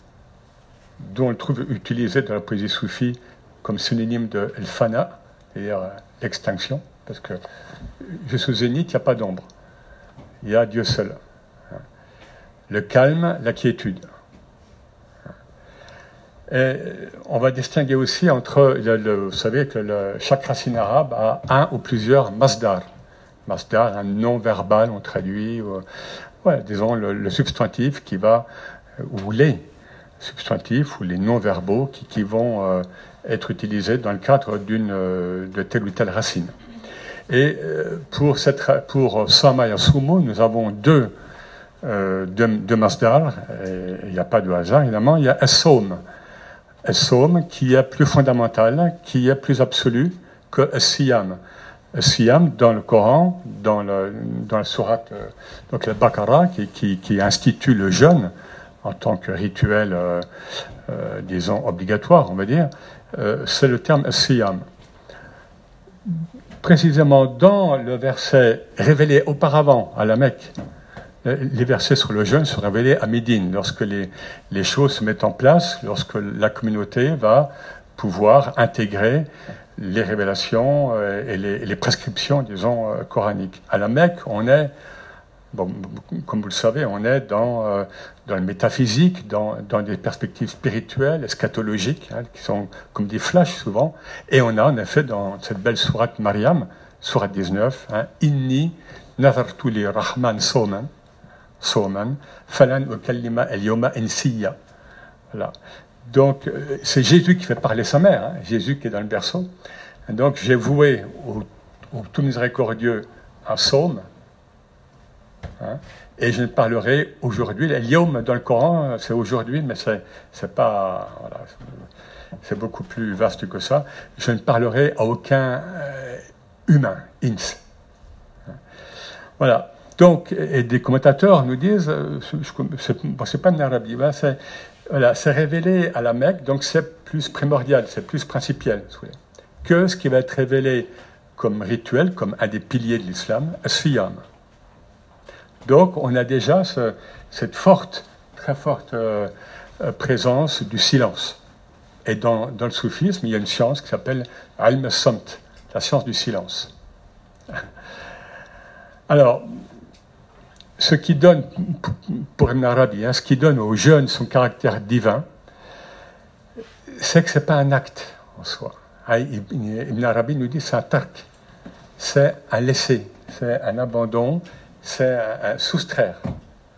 dont on le trouve utilisé dans la poésie soufie comme synonyme de el-fana, c'est-à-dire l'extinction, parce que jusqu'au zénith, il n'y a pas d'ombre. Il y a Dieu seul. Le calme, la quiétude. Et on va distinguer aussi entre, le, vous savez que chaque racine arabe a un ou plusieurs masdar. Masdar, un nom verbal, on traduit, disons le, substantif qui va, ou les substantifs ou les noms verbaux qui, vont euh, être utilisés dans le cadre d'une euh, de telle ou telle racine. Et euh, pour, cette, pour Sama et nous avons deux, deux, deux il n'y a pas de hasard évidemment, il y a Essom. Essom qui est plus fondamental, qui est plus absolu que Siyam. Siyam, dans le Coran, dans, le, dans la sourate, donc la Baqarah, qui, qui, institue le jeûne, en tant que rituel, euh, euh, disons, obligatoire, on va dire, euh, c'est le terme siyam. Précisément dans le verset révélé auparavant à la Mecque, les versets sur le jeûne sont révélés à Médine, lorsque les, choses se mettent en place, lorsque la communauté va pouvoir intégrer les révélations et les, les prescriptions, disons, coraniques. À la Mecque, on est Bon, comme vous le savez, on est dans, euh, dans le métaphysique, dans, dans, des perspectives spirituelles, eschatologiques, hein, qui sont comme des flashs souvent. Et on a en effet dans cette belle sourate Mariam, sourate 19, hein, Inni nazartu rahman soman, soman, falan ukallima el yoma insiya. Voilà. Donc, euh, c'est Jésus qui fait parler sa mère, hein, Jésus qui est dans le berceau. donc, j'ai voué au, au tout miséricordieux un psaume. Et je ne parlerai aujourd'hui, l'Yom dans le Coran, c'est aujourd'hui, mais c'est pas. Voilà, c'est beaucoup plus vaste que ça. Je ne parlerai à aucun euh, humain, ins. Hein. Voilà. Donc, et des commentateurs nous disent, euh, c'est pas une Arabie, c'est voilà, révélé à la Mecque, donc c'est plus primordial, c'est plus principiel, que ce qui va être révélé comme rituel, comme un des piliers de l'islam, Siyam. Donc on a déjà cette forte, très forte euh, euh, présence du silence. Et dans, le soufisme, il y a une science qui s'appelle Al-Samt, la science du silence. Alors, ce qui donne, pour Ibn Arabi, hein, ce qui donne aux jeunes son caractère divin, c'est que ce n'est pas un acte en soi. Ah, Ibn Arabi nous dit c'est un tark, c'est un laisser, c'est un abandon, c'est un, soustraire.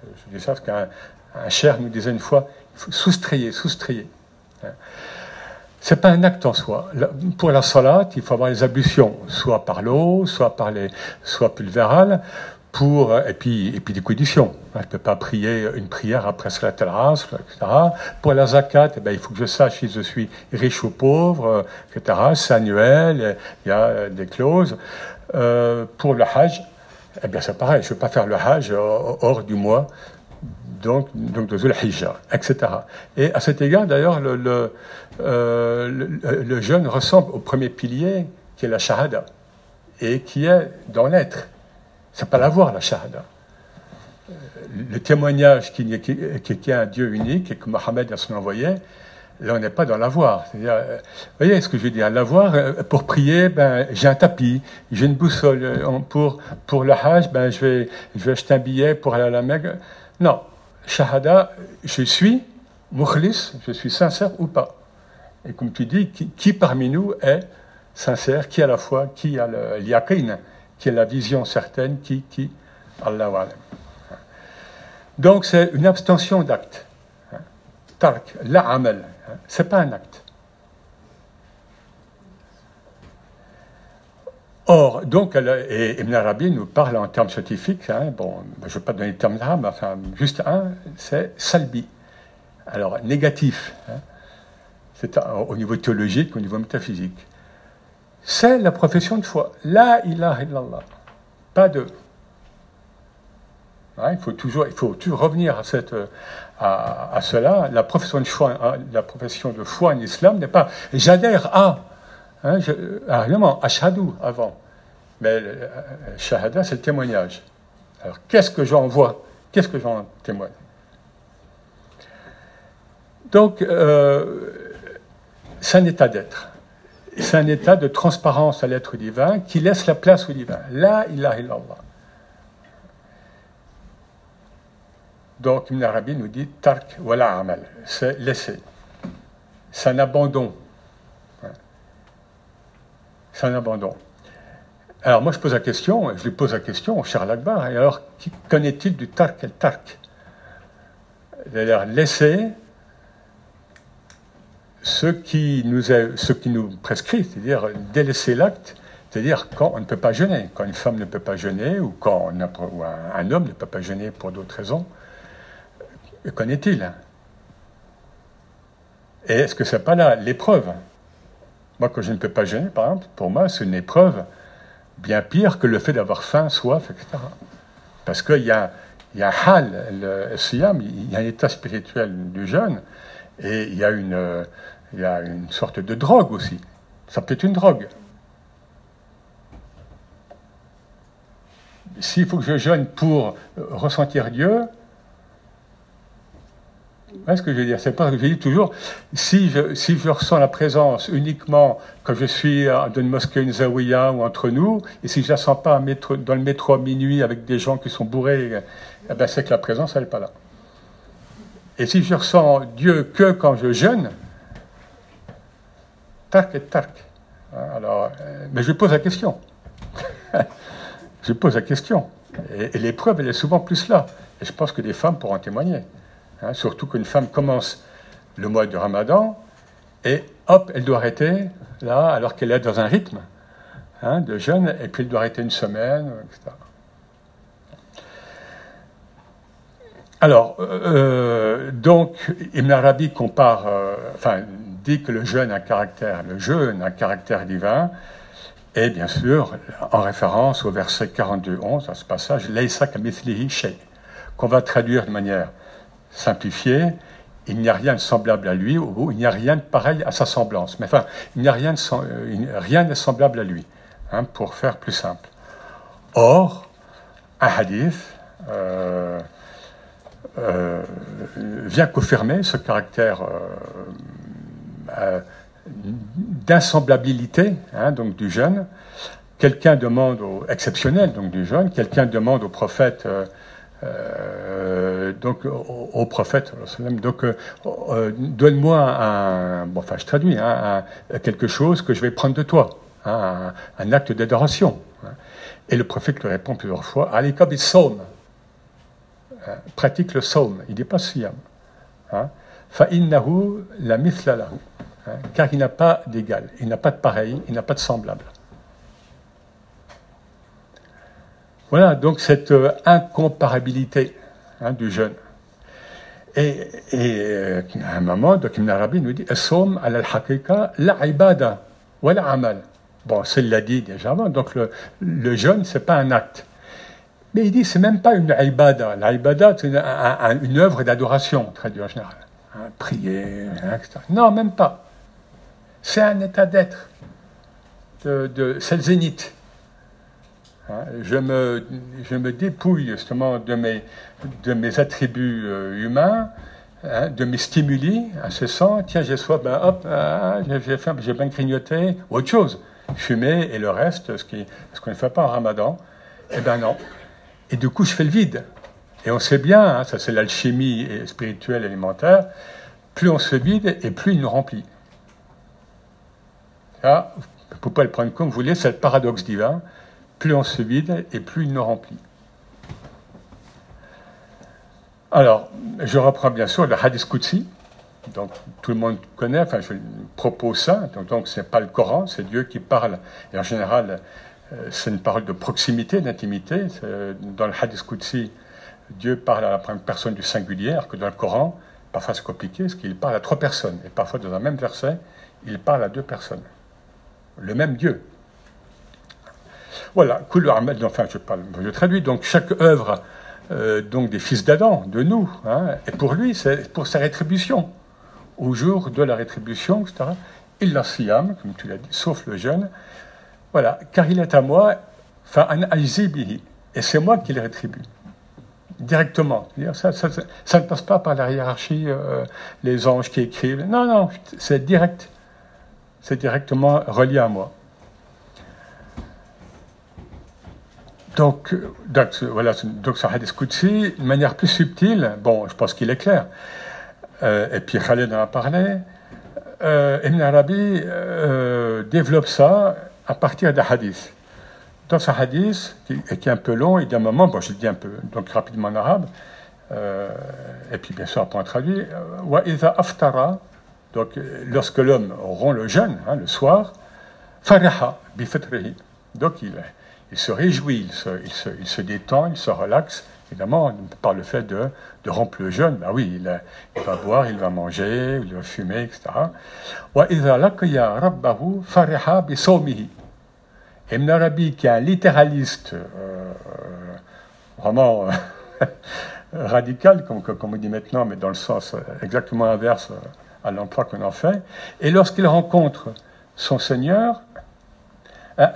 Je dis ça parce qu'un cher nous disait une fois, il faut soustrayer, soustrayer. C'est pas un acte en soi. Pour la salade, il faut avoir les ablutions, soit par l'eau, soit par les, soit pulvérales, pour et puis et puis des conditions. Je ne peux pas prier une prière après la terrasse, etc. Pour la zakat, eh ben, il faut que je sache si je suis riche ou pauvre, etc. C'est annuel, il y a des clauses. Euh, pour le Hajj, eh bien, c'est pareil, je ne veux pas faire le Hajj hors du mois, donc, donc de Zul Hijjah, etc. Et à cet égard, d'ailleurs, le, euh, le, jeûne ressemble au premier pilier, qui est la Shahada, et qui est dans l'être. C'est pas l'avoir, la Shahada. Le témoignage qu'il y, a un Dieu unique et que Mohammed a son envoyé, Là, on n'est pas dans l'avoir. Euh, vous voyez ce que je veux dire L'avoir, euh, pour prier, ben, j'ai un tapis, j'ai une boussole. Euh, pour, pour le Hajj, ben, je, vais, je vais acheter un billet pour aller à la Mecque. Non, Shahada, je suis mukhlis, je suis sincère ou pas. Et comme tu dis, qui, parmi nous est sincère, qui a la foi, qui a le qui a la vision certaine, qui, qui, Allah Donc c'est une abstention d'actes. tark, la amal. C'est pas un acte. Or, donc, et Ibn Arabi nous parle en termes scientifiques, hein, bon, je ne vais pas donner le terme là, mais enfin, juste un, c'est salbi. Alors, négatif, hein, c'est au niveau théologique, au niveau métaphysique. C'est la profession de foi. La ilaha illallah. Pas de. Hein, il, faut toujours, il faut toujours revenir à, cette, à, cela. La profession, de foi, hein, la profession de foi en islam n'est pas j'adhère à. Hein, je, ah, ashadu avant. Mais euh, shahada, c'est le témoignage. Alors, qu'est-ce que j'en vois? Qu'est-ce que j'en témoigne? Donc, euh, c'est un état d'être. C'est un état de transparence à l'être divin qui laisse la place au divin. La ilaha illallah. Donc, Ibn Arabi nous dit Tark wala amal. C'est laisser. C'est un abandon c'est un abandon. Alors moi je pose la question, je lui pose la question au Charles Akbar, et alors qu'en est-il du tark et le tark? C'est-à-dire laisser ce qui nous, ce qui nous prescrit, c'est-à-dire délaisser l'acte, c'est-à-dire quand on ne peut pas jeûner, quand une femme ne peut pas jeûner, ou quand un, homme ne peut pas jeûner pour d'autres raisons. Qu'en est-il Et est-ce que c'est pas là l'épreuve? Moi, quand je ne peux pas jeûner, par exemple, pour moi, c'est une épreuve bien pire que le fait d'avoir faim, soif, etc. Parce qu'il y a, y a hal, le siyam, il y a un état spirituel du jeûne, et il y a une, il y a une sorte de drogue aussi. Ça peut être une drogue. S'il faut que je jeûne pour ressentir Dieu, ce que je veux dire C'est pas que je dis toujours, si je, si je ressens la présence uniquement quand je suis dans une mosquée, une zawiya ou entre nous, et si je ne la sens pas dans le métro à minuit avec des gens qui sont bourrés, eh ben c'est que la présence, elle n'est pas là. Et si je ressens Dieu que quand je jeûne, tark et tark. Alors, euh, mais je pose la question. je pose la question. Et l'épreuve, elle est souvent plus là. Et je pense que des femmes pourront témoigner. Hein, surtout qu'une femme commence le mois du ramadan et hop, elle doit arrêter là alors qu'elle est dans un rythme hein, de jeûne et puis elle doit arrêter une semaine, etc. Alors, euh, donc, Ibn Arabi compare, euh, enfin, dit que le jeûne a un caractère, le jeûne a un caractère divin, et bien sûr, en référence au verset 42-11, à ce passage, qu'on va traduire de manière simplifié, il n'y a rien de semblable à lui, ou il n'y a rien de pareil à sa semblance. Mais enfin, il n'y a rien de, euh, semblable à lui, hein, pour faire plus simple. Or, un hadith euh, euh, vient confirmer ce caractère d'insemblabilité hein, du jeûne. Quelqu'un demande au exceptionnel donc du jeûne, quelqu'un demande au prophète euh, donc au, prophète, donc euh, euh, donne-moi un, enfin je traduis, hein, quelque chose que je vais prendre de toi, hein, un, acte d'adoration. Hein. Et le prophète lui répond plusieurs fois, Alika somme pratique le somme, il dit pas siyam. Fa innahu la mithla lahu, car il n'a pas d'égal, il n'a pas de pareil, il n'a pas de semblable. Voilà, donc cette euh, incomparabilité hein, du jeûne. Et, euh, à un moment, donc Ibn Arabi nous dit la ibada wa la amal. Bon, c'est l'a dit déjà donc le, jeûne, ce n'est pas un acte. Mais il dit c'est même pas une ibada. L'ibada, c'est une, une, œuvre d'adoration, traduit en général. Hein, prier, hein, etc. Non, même pas. C'est un état d'être. De, de, c'est le zénith. Hein, je me, dépouille justement de mes, attributs euh, humains, hein, de mes stimuli incessants. Tiens, j'ai soif, ben hop, ah, j'ai bien grignoté, ou autre chose. Fumer et le reste, ce qu'on ce ne fait pas en ramadan, eh ben non. Et du coup, je fais le vide. Et on sait bien, hein, ça c'est l'alchimie spirituelle alimentaire, plus on se vide et plus il nous remplit. Ça, vous pouvez pas le prendre comme vous voulez, c'est le paradoxe divin plus on se vide et plus il nous remplit. Alors, je reprends bien sûr le Hadith Qudsi, donc tout le monde connaît, enfin je propose ça, donc, ce n'est pas le Coran, c'est Dieu qui parle, et en général euh, c'est une parole de proximité, d'intimité. Dans le Hadith Qudsi, Dieu parle à la première personne du singulier, que dans le Coran, parfois c'est compliqué, parce qu'il parle à trois personnes, et parfois dans un même verset, il parle à deux personnes. Le même Dieu. Voilà, enfin je, parle, je traduis, donc chaque œuvre euh, donc des fils d'Adam, de nous, hein, et pour lui, c'est pour sa rétribution. Au jour de la rétribution, etc. Il la siam, comme tu l'as dit, sauf le jeûne. Voilà, car il est à moi, enfin, et c'est moi qui le rétribue directement. Ça, ça, ça, ne passe pas par la hiérarchie, euh, les anges qui écrivent. Non, non, c'est direct. C'est directement relié à moi. Donc, donc voilà, donc Qudsi, de manière plus subtile, bon, je pense qu'il est clair. Euh, et puis Khaled en a parlé. Euh, Ibn Arabi euh, développe ça à partir d'un hadith. Dans ce hadith, qui, qui, est un peu long, il dit un moment, bon, je le dis un peu, donc rapidement en arabe, euh, et puis bien sûr, après on traduit, Wa aftara, donc lorsque l'homme rompt le jeûne, hein, le soir, fariha bifitrihi. Donc il, il se réjouit, il se, il, se, il se, détend, il se relaxe, évidemment, par le fait de, de rompre le jeûne. Ben oui, il, il, va boire, il va manger, il va fumer, etc. Ibn Arabi, qui est un littéraliste euh, euh vraiment euh, radical, comme, comme on dit maintenant, mais dans le sens euh, exactement inverse euh, à l'emploi qu'on en fait, et lorsqu'il rencontre son Seigneur,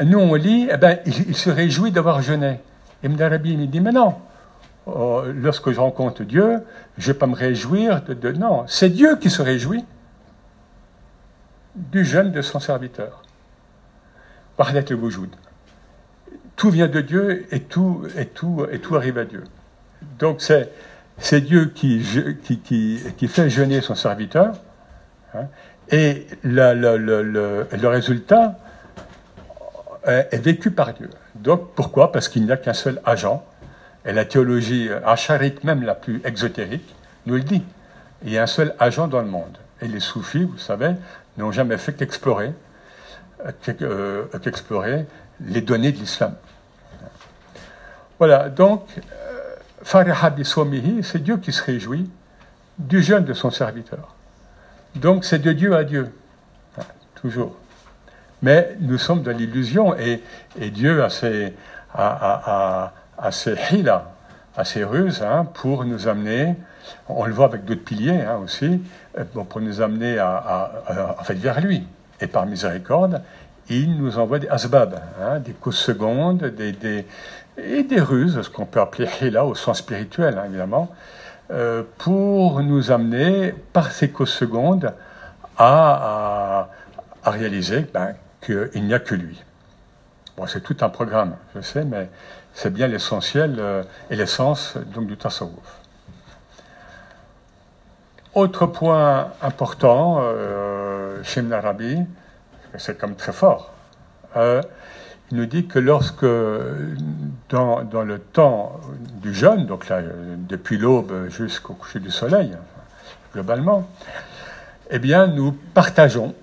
nous on lit, eh ben, il, se réjouit d'avoir jeûné. Ibn Arabi me dit, mais non, oh, lorsque je rencontre Dieu, je ne vais pas me réjouir de... non, c'est Dieu qui se réjouit du jeûne de son serviteur. Tout vient de Dieu et tout, et tout, et tout arrive à Dieu. Donc c'est, c'est Dieu qui, qui, qui, qui, fait jeûner son serviteur. Hein, et le, le, le, le, résultat est vécu par Dieu. Donc pourquoi? Parce qu'il n'y a qu'un seul agent. Et la théologie acharite, même la plus exotérique, nous le dit. Il y a un seul agent dans le monde. Et les soufis, vous savez, n'ont jamais fait qu'explorer euh, qu'explorer les données de l'islam. Voilà, donc, euh, Fariha Biswamihi, c'est Dieu qui se réjouit du jeûne de son serviteur. Donc, c'est de Dieu à Dieu, toujours. Mais nous sommes dans l'illusion et, Dieu a ses, a, a, ses ruses hein, pour nous amener, on le voit avec d'autres piliers hein, aussi, euh, pour nous amener en fait, vers lui. Et par miséricorde, il nous envoie des asbab, hein, des causes secondes, des, des, et des ruses, ce qu'on peut appeler hila au sens spirituel, évidemment, euh, pour nous amener, par ces causes secondes, à, à, réaliser ben, qu'il n'y a que lui. C'est tout un programme, je sais, mais c'est bien l'essentiel euh, et l'essence donc du tasawwuf. Autre point important euh, chez c'est comme très fort, euh, il nous dit que lorsque, dans, dans, le temps du jeûne, donc là, depuis l'aube jusqu'au coucher du soleil, globalement, eh bien, nous partageons,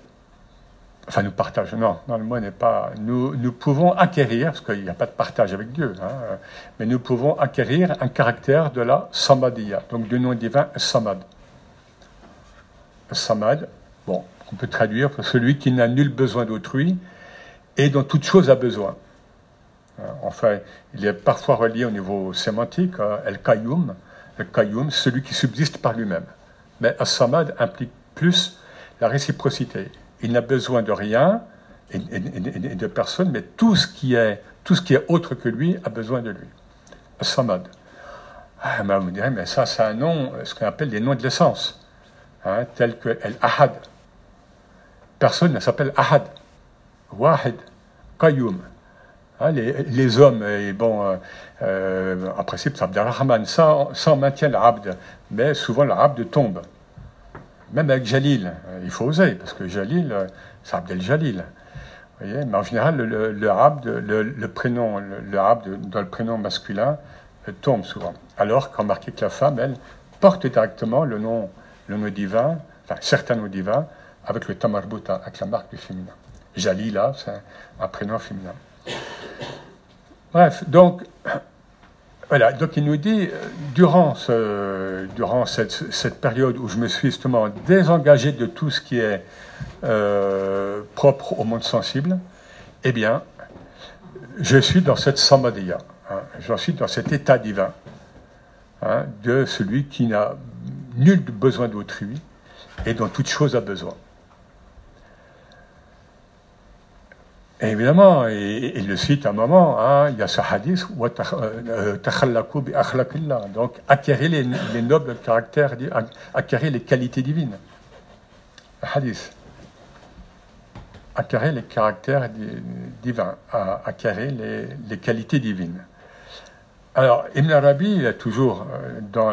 enfin, nous partageons, non, non le mot n'est pas, nous, pouvons acquérir, parce qu'il n'y a pas de partage avec Dieu, hein, mais nous pouvons acquérir un caractère de la samadiyya, donc du nom divin samad samad, bon, on peut traduire celui qui n'a nul besoin d'autrui et dont toute chose a besoin. Euh, enfin, il est parfois relié au niveau sémantique à El Qayyum, le celui qui subsiste par lui-même. Mais As-Samad implique plus la réciprocité. Il n'a besoin de rien et, de personne, mais tout ce, qui est, tout ce qui est autre que lui a besoin de lui. As-Samad. Ah, vous me direz, mais ça, c'est un nom, ce qu'on appelle les noms de l'essence hein, tels que El Ahad. Personne ne s'appelle Ahad. Wahid, Qayyum. Hein, les, les, hommes, et bon, euh, euh, en principe, Abdelrahman, ça, ça maintient l'abd, mais souvent l'abd tombe. Même avec Jalil, il faut oser, parce que Jalil, c'est Abdel Jalil. Mais en général, le, prénom, le, dans le prénom masculin tombe souvent. Alors qu'en marqué que la femme, elle, porte directement le nom le nom divin enfin certains noms divins, avec le tamarbuta, avec la marque du féminin. Jalila, c'est un prénom féminin. Bref, donc, voilà, donc il nous dit, euh, durant, ce, durant cette, période où je me suis justement désengagé de tout ce qui est euh, propre au monde sensible, eh bien, je suis dans cette samadhiya, hein, je suis dans cet état divin hein, de celui qui n'a nul besoin d'autrui et dont toute chose a besoin. Évidemment, il le cite un moment, hein, il y a ce hadith, euh, donc acquérir les, les, nobles caractères, acquérir les qualités divines. Le hadith. Acquérir les caractères divins, acquérir les, qualités divines. Alors, Ibn Arabi, il est toujours euh, dans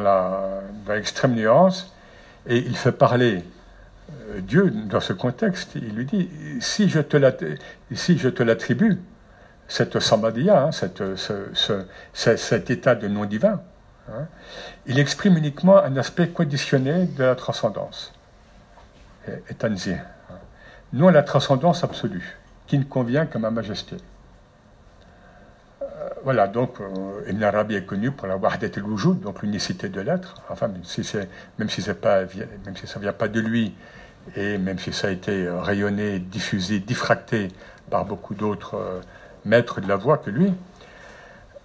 l'extrême la, nuance, et il fait parler Dieu, dans ce contexte, il lui dit, si je te l'attribue, cette samadhiya, hein, cet état de non divin, hein, il exprime uniquement un aspect conditionné de la transcendance, et, et hein. non la transcendance absolue, qui ne convient qu'à ma majesté. Euh, voilà, donc euh, Ibn Arabi est connu pour la wahdat al-wujud, donc l'unicité de l'être. Enfin, même si, même si ça ne vient pas de lui, et même si ça a été euh, rayonné, diffusé, diffracté par beaucoup d'autres euh, maîtres de la voix que lui,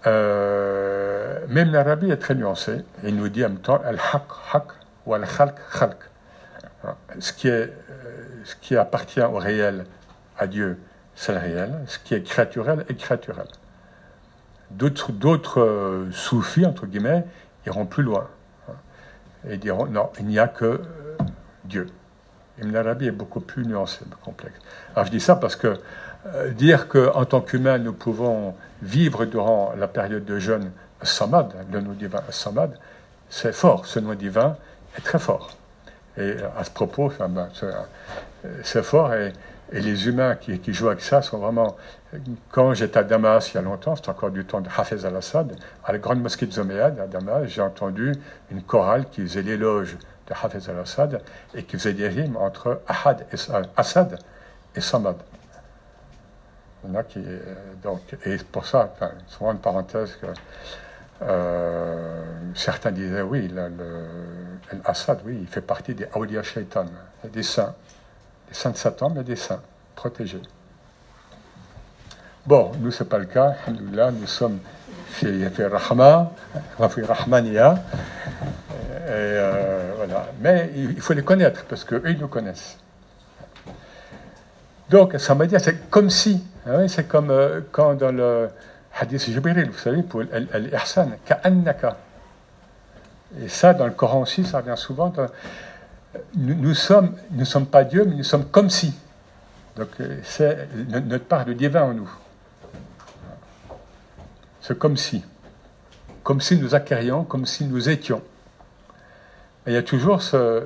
euh, même l'Arabie est très nuancé. Il nous dit en même temps al-haq, haq, ou al-khalq, khalq. Ce qui, est, ce qui appartient au réel, à Dieu, c'est le réel. Ce qui est créaturel est créaturel. D'autres, d'autres soufis, entre guillemets, iront plus loin et diront non, il n'y a que Dieu. Ibn Arabi est beaucoup plus nuancé, complexe. Alors je dis ça parce que euh, dire qu'en tant qu'humain, nous pouvons vivre durant la période de jeûne Samad, le nom divin Samad, c'est fort, ce nom divin est très fort. Et à ce propos, euh, c'est fort et, les humains qui, jouent avec ça sont vraiment. Quand j'étais à Damas il y a longtemps, c'était encore du temps de Hafez al-Assad, à la grande mosquée de Zoméad à Damas, j'ai entendu une chorale qui faisait l'éloge de Hafez al-Assad et qui faisait des rimes entre Ahad et, Assad et Samad. qui, euh, donc, et pour ça, souvent une parenthèse que euh, certains disaient oui, l'Assad, oui, il fait partie des Awliya Shaitan, des saints, des saints de Satan, mais des saints protégés. Bon, nous, ce n'est pas le cas. Là, nous sommes fait Rahma, fait Rahmania. Et, euh, voilà. Mais il faut les connaître, parce qu'eux, ils nous connaissent. Donc, ça m'a dit, c'est comme si, hein, c'est comme euh, quand dans le hadith Jibril, vous savez, pour al-ihsan, ka'annaka. Et ça, dans le Coran aussi, ça revient souvent. nous, nous sommes, nous ne sommes pas Dieu, mais nous sommes comme si. Donc, euh, c'est notre part de divin en nous. C'est comme si. Comme si nous acquérions, comme si nous étions il y a toujours ce,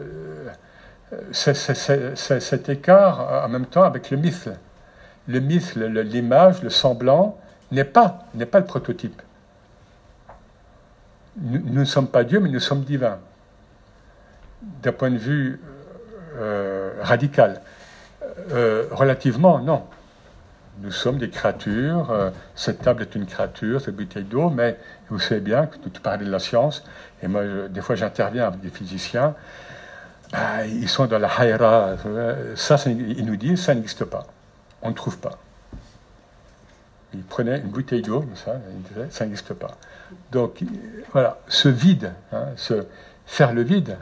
cet écart en même temps avec le mythe. Le mythe, l'image, le semblant n'est pas, n'est pas le prototype. Nous, ne sommes pas Dieu, mais nous sommes divins. D'un point de vue euh, radical. Euh, relativement, non. Nous sommes des créatures. Euh, cette table est une créature, cette bouteille d'eau, mais vous savez bien que tu parlais de la science, et moi, des fois, j'interviens avec des physiciens. Ah, ils sont dans la haïra. Ça, ils nous disent, ça n'existe pas. On ne trouve pas. Ils prenaient une bouteille d'eau, ça, ils disaient, ça n'existe pas. Donc, voilà, ce vide, hein, ce, faire le vide,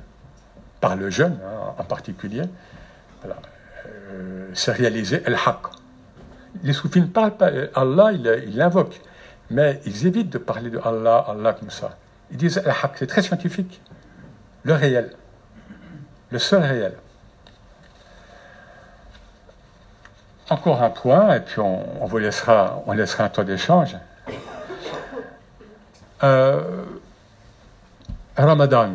par le jeune hein, en particulier, euh, c'est réaliser el-haq. Les soufis ne parlent pas, Allah, ils l'invoquent, mais ils évitent de parler de Allah, Allah comme ça. Ils disent c'est très scientifique. Le réel. Le seul réel. Encore un point, et puis on, vous laissera, on laissera un temps d'échange. Euh, Ramadan.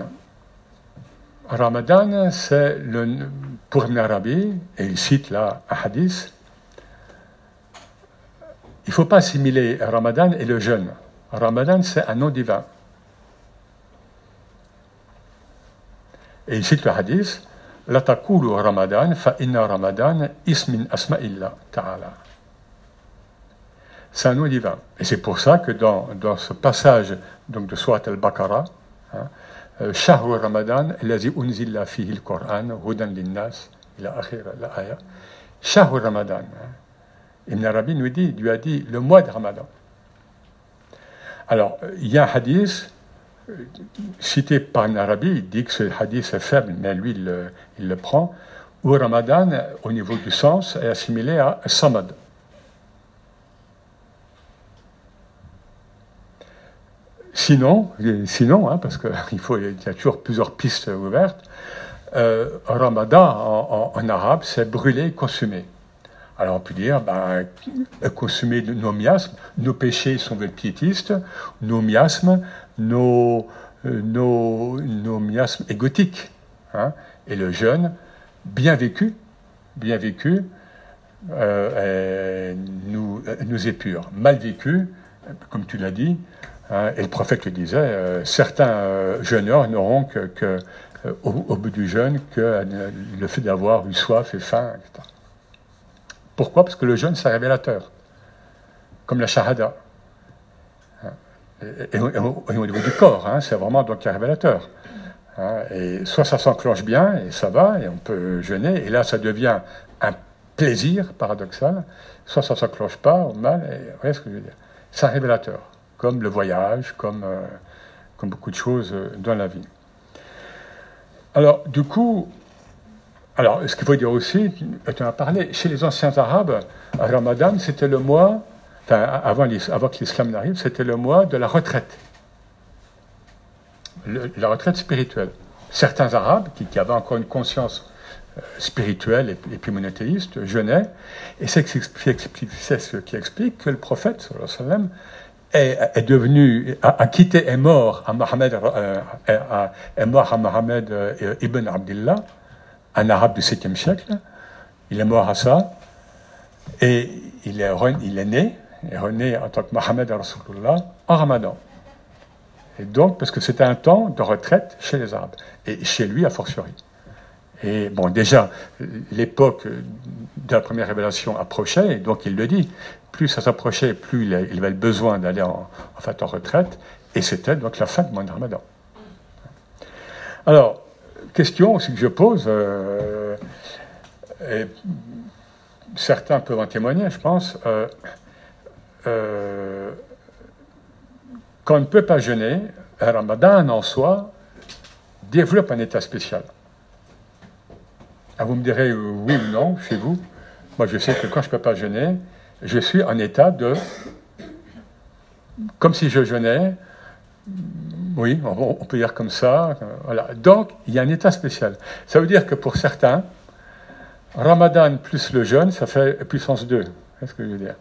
Ramadan, c'est le, pour Ibn Arabi, et il cite là un hadith, il ne faut pas assimiler Ramadan et le jeûne. Ramadan, c'est un nom divin. Et il cite le hadith La taqulu Ramadan fa inna Ramadan ismin asma'illah ta'ala. C'est un nom divin. Et c'est pour ça que dans, dans ce passage donc, de Surat al-Baqarah, hein, شهر رمضان الذي أنزل فيه القرآن هدى للناس إلى آخر الآية شهر رمضان Ibn Arabi nous dit, lui a dit le mois de Ramadan. Alors, il y a un hadith cité par Ibn Arabi, il dit que ce hadith est faible, mais lui, il le, prend, où Ramadan, au niveau du sens, est assimilé à Samad. Sinon, sinon hein, parce qu'il il y a toujours plusieurs pistes ouvertes, euh, Ramadan en, arabe, c'est brûler, consommer. Alors on peut dire, ben, consommer nos miasmes, nos péchés sont des piétistes, nos miasmes, nos, euh, miasmes égotiques. Hein, et le jeûne, bien vécu, bien vécu, euh, nous, nous épure. Mal vécu, comme tu l'as dit, Hein, et le prophète le disait, euh, certains euh, jeûneurs n'auront que, euh, au, bout du jeûne que le fait d'avoir eu soif et faim, etc. Pourquoi? Parce que le jeûne, c'est révélateur, comme la shahada. Hein, et, au niveau du corps, hein, c'est vraiment donc un révélateur. et soit ça s'enclenche bien, et ça va, et on peut jeûner, et là ça devient un plaisir paradoxal, soit ça s'enclenche pas, ou mal, et vous voyez ce que je veux dire? C'est un révélateur comme le voyage, comme, euh, beaucoup de choses euh, dans la vie. Alors, du coup, alors, ce qu'il faut dire aussi, tu en as parlé, chez les anciens Arabes, Ramadan, c'était le mois, enfin, avant, que l'islam n'arrive, c'était le mois de la retraite. la retraite spirituelle. Certains Arabes, qui, avaient encore une conscience euh, spirituelle et, puis monothéiste, jeûnaient, et c'est ce qui explique que le prophète, sallallahu sallam, est, devenu, a, quitté, est mort à Mohamed, euh, est, euh, ibn Abdullah, un arabe du 7e siècle. Il est mort à ça. Et il est, il est né, est rené en tant que Mohamed Rasulullah en Ramadan. Et donc, parce que c'était un temps de retraite chez les Arabes, et chez lui a fortiori. Et bon, déjà, l'époque de la première révélation approchait, et donc il le dit plus ça s'approchait, plus il, avait le besoin d'aller en, en, fait, en retraite, et c'était donc la fin de mon ramadan. Alors, question aussi que je pose, euh, et certains peuvent en témoigner, je pense, euh, euh, quand on ne peut pas jeûner, un ramadan en soi développe un état spécial. Ah, vous me direz oui ou non chez vous. Moi, je sais que quand je ne peux pas jeûner, je suis en état de, comme si je jeûnais, oui, on, peut dire comme ça, voilà. Donc, il y a un état spécial. Ça veut dire que pour certains, Ramadan plus le jeûne, ça fait puissance 2. C'est ce que je veux dire?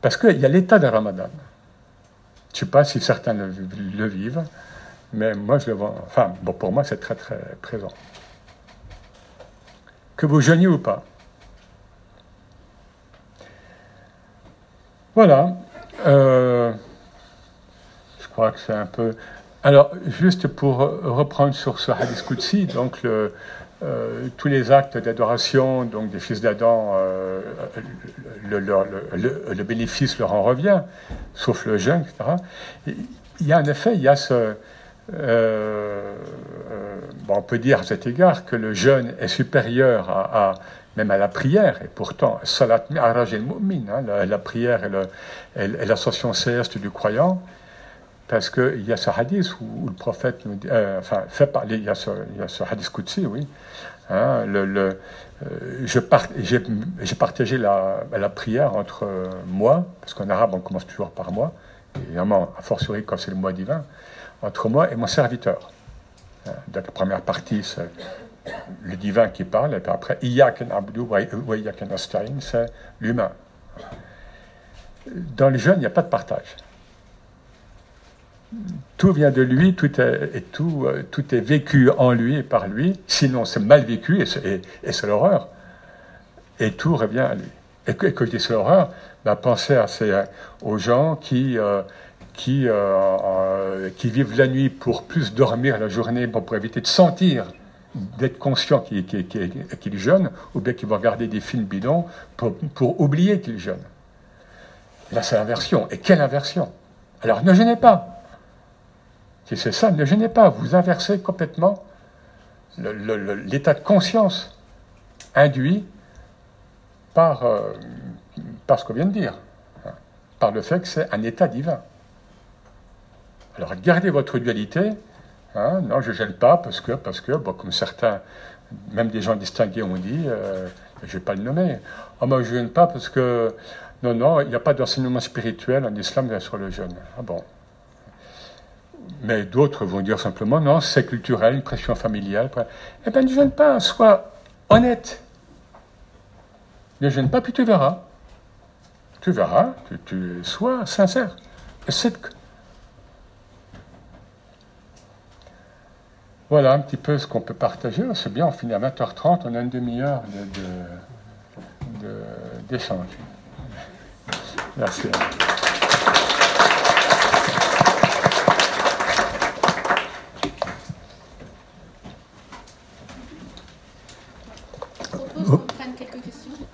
Parce qu'il y a l'état de Ramadan. Je ne sais pas si certains le, le, vivent, mais moi, je le vois. Enfin, bon, pour moi, c'est très, très présent. Que vous jeûniez ou pas, Voilà. Euh, je crois que c'est un peu. Alors, juste pour reprendre sur ce hadith Qudsi, donc euh, tous les actes d'adoration donc des fils d'Adam, euh, le, le, bénéfice leur en revient, sauf le jeûne, etc. Il y a en effet, il y a ce. bon, on peut dire à cet égard que le jeûne est supérieur à même à la prière, et pourtant, salat hein, la, prière et l'ascension céleste du croyant, parce qu'il y a ce hadith où, le prophète nous dit, euh, enfin, fait parler, il y a ce, y hadith Qudsi, oui, hein, le, le euh, j'ai partagé la, prière entre moi, parce qu'en arabe on commence toujours par moi, évidemment, a fortiori quand c'est le mois divin, entre moi et mon serviteur. Hein, donc la première partie, c'est le divin qui parle, et puis après, c'est l'humain. Dans le jeûne, il n'y a pas de partage. Tout vient de lui, tout est, et tout, euh, tout est vécu en lui et par lui, sinon c'est mal vécu et c'est, l'horreur. Et tout revient à lui. Et que, que je dis c'est l'horreur, pensez à ces, aux gens qui, euh, qui, qui vivent la nuit pour plus dormir la journée, pour éviter de sentir d'être conscient qu'il est jeune, ou bien qu'il va regarder des films bidons pour, oublier qu'il est jeune. Là, c'est l'inversion. Et quelle inversion? Alors, ne gênez pas. Si c'est ça, ne gênez pas. Vous inversez complètement l'état de conscience induit par, euh, par ce qu'on vient de dire, par le fait que c'est un état divin. Alors, gardez votre dualité Hein, non, je ne gêne pas parce que, parce que comme certains, même des gens distingués ont dit, euh, je ne vais pas le nommer. Oh, moi, je ne gêne pas parce que, non, non, il n'y a pas d'enseignement spirituel en islam sur le jeûne. Ah bon. Mais d'autres vont dire simplement, non, c'est culturel, une pression familiale. Eh bien, ne gêne pas, sois honnête. Ne gêne pas, puis tu verras. Tu verras, tu, tu sois sincère. C'est Voilà un petit peu ce qu'on peut partager. C'est bien, on finit à 20h30, on a une demi-heure d'échange. De, Merci.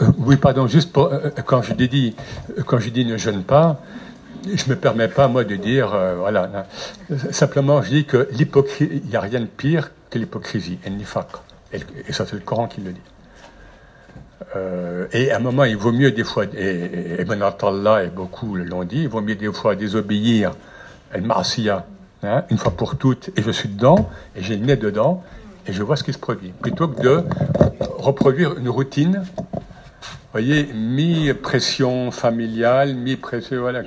Euh, oui, pardon, juste pour, euh, quand je dis, quand je dis ne jeûne pas, je ne me permets pas, moi, de dire, euh, voilà. Simplement, je dis que l'hypocrisie, il n'y a rien de pire que l'hypocrisie, et Et, et ça, c'est le Coran qui le dit. Euh, et à un moment, il vaut mieux des fois, et, Ibn Allah et beaucoup l'ont dit, il vaut mieux des fois désobéir, el marsiya, hein, une fois pour toutes, et je suis dedans, et j'ai le nez dedans, et je vois ce qui se produit, plutôt que de reproduire une routine, vous voyez, mi-pression familiale, mi-pression, voilà,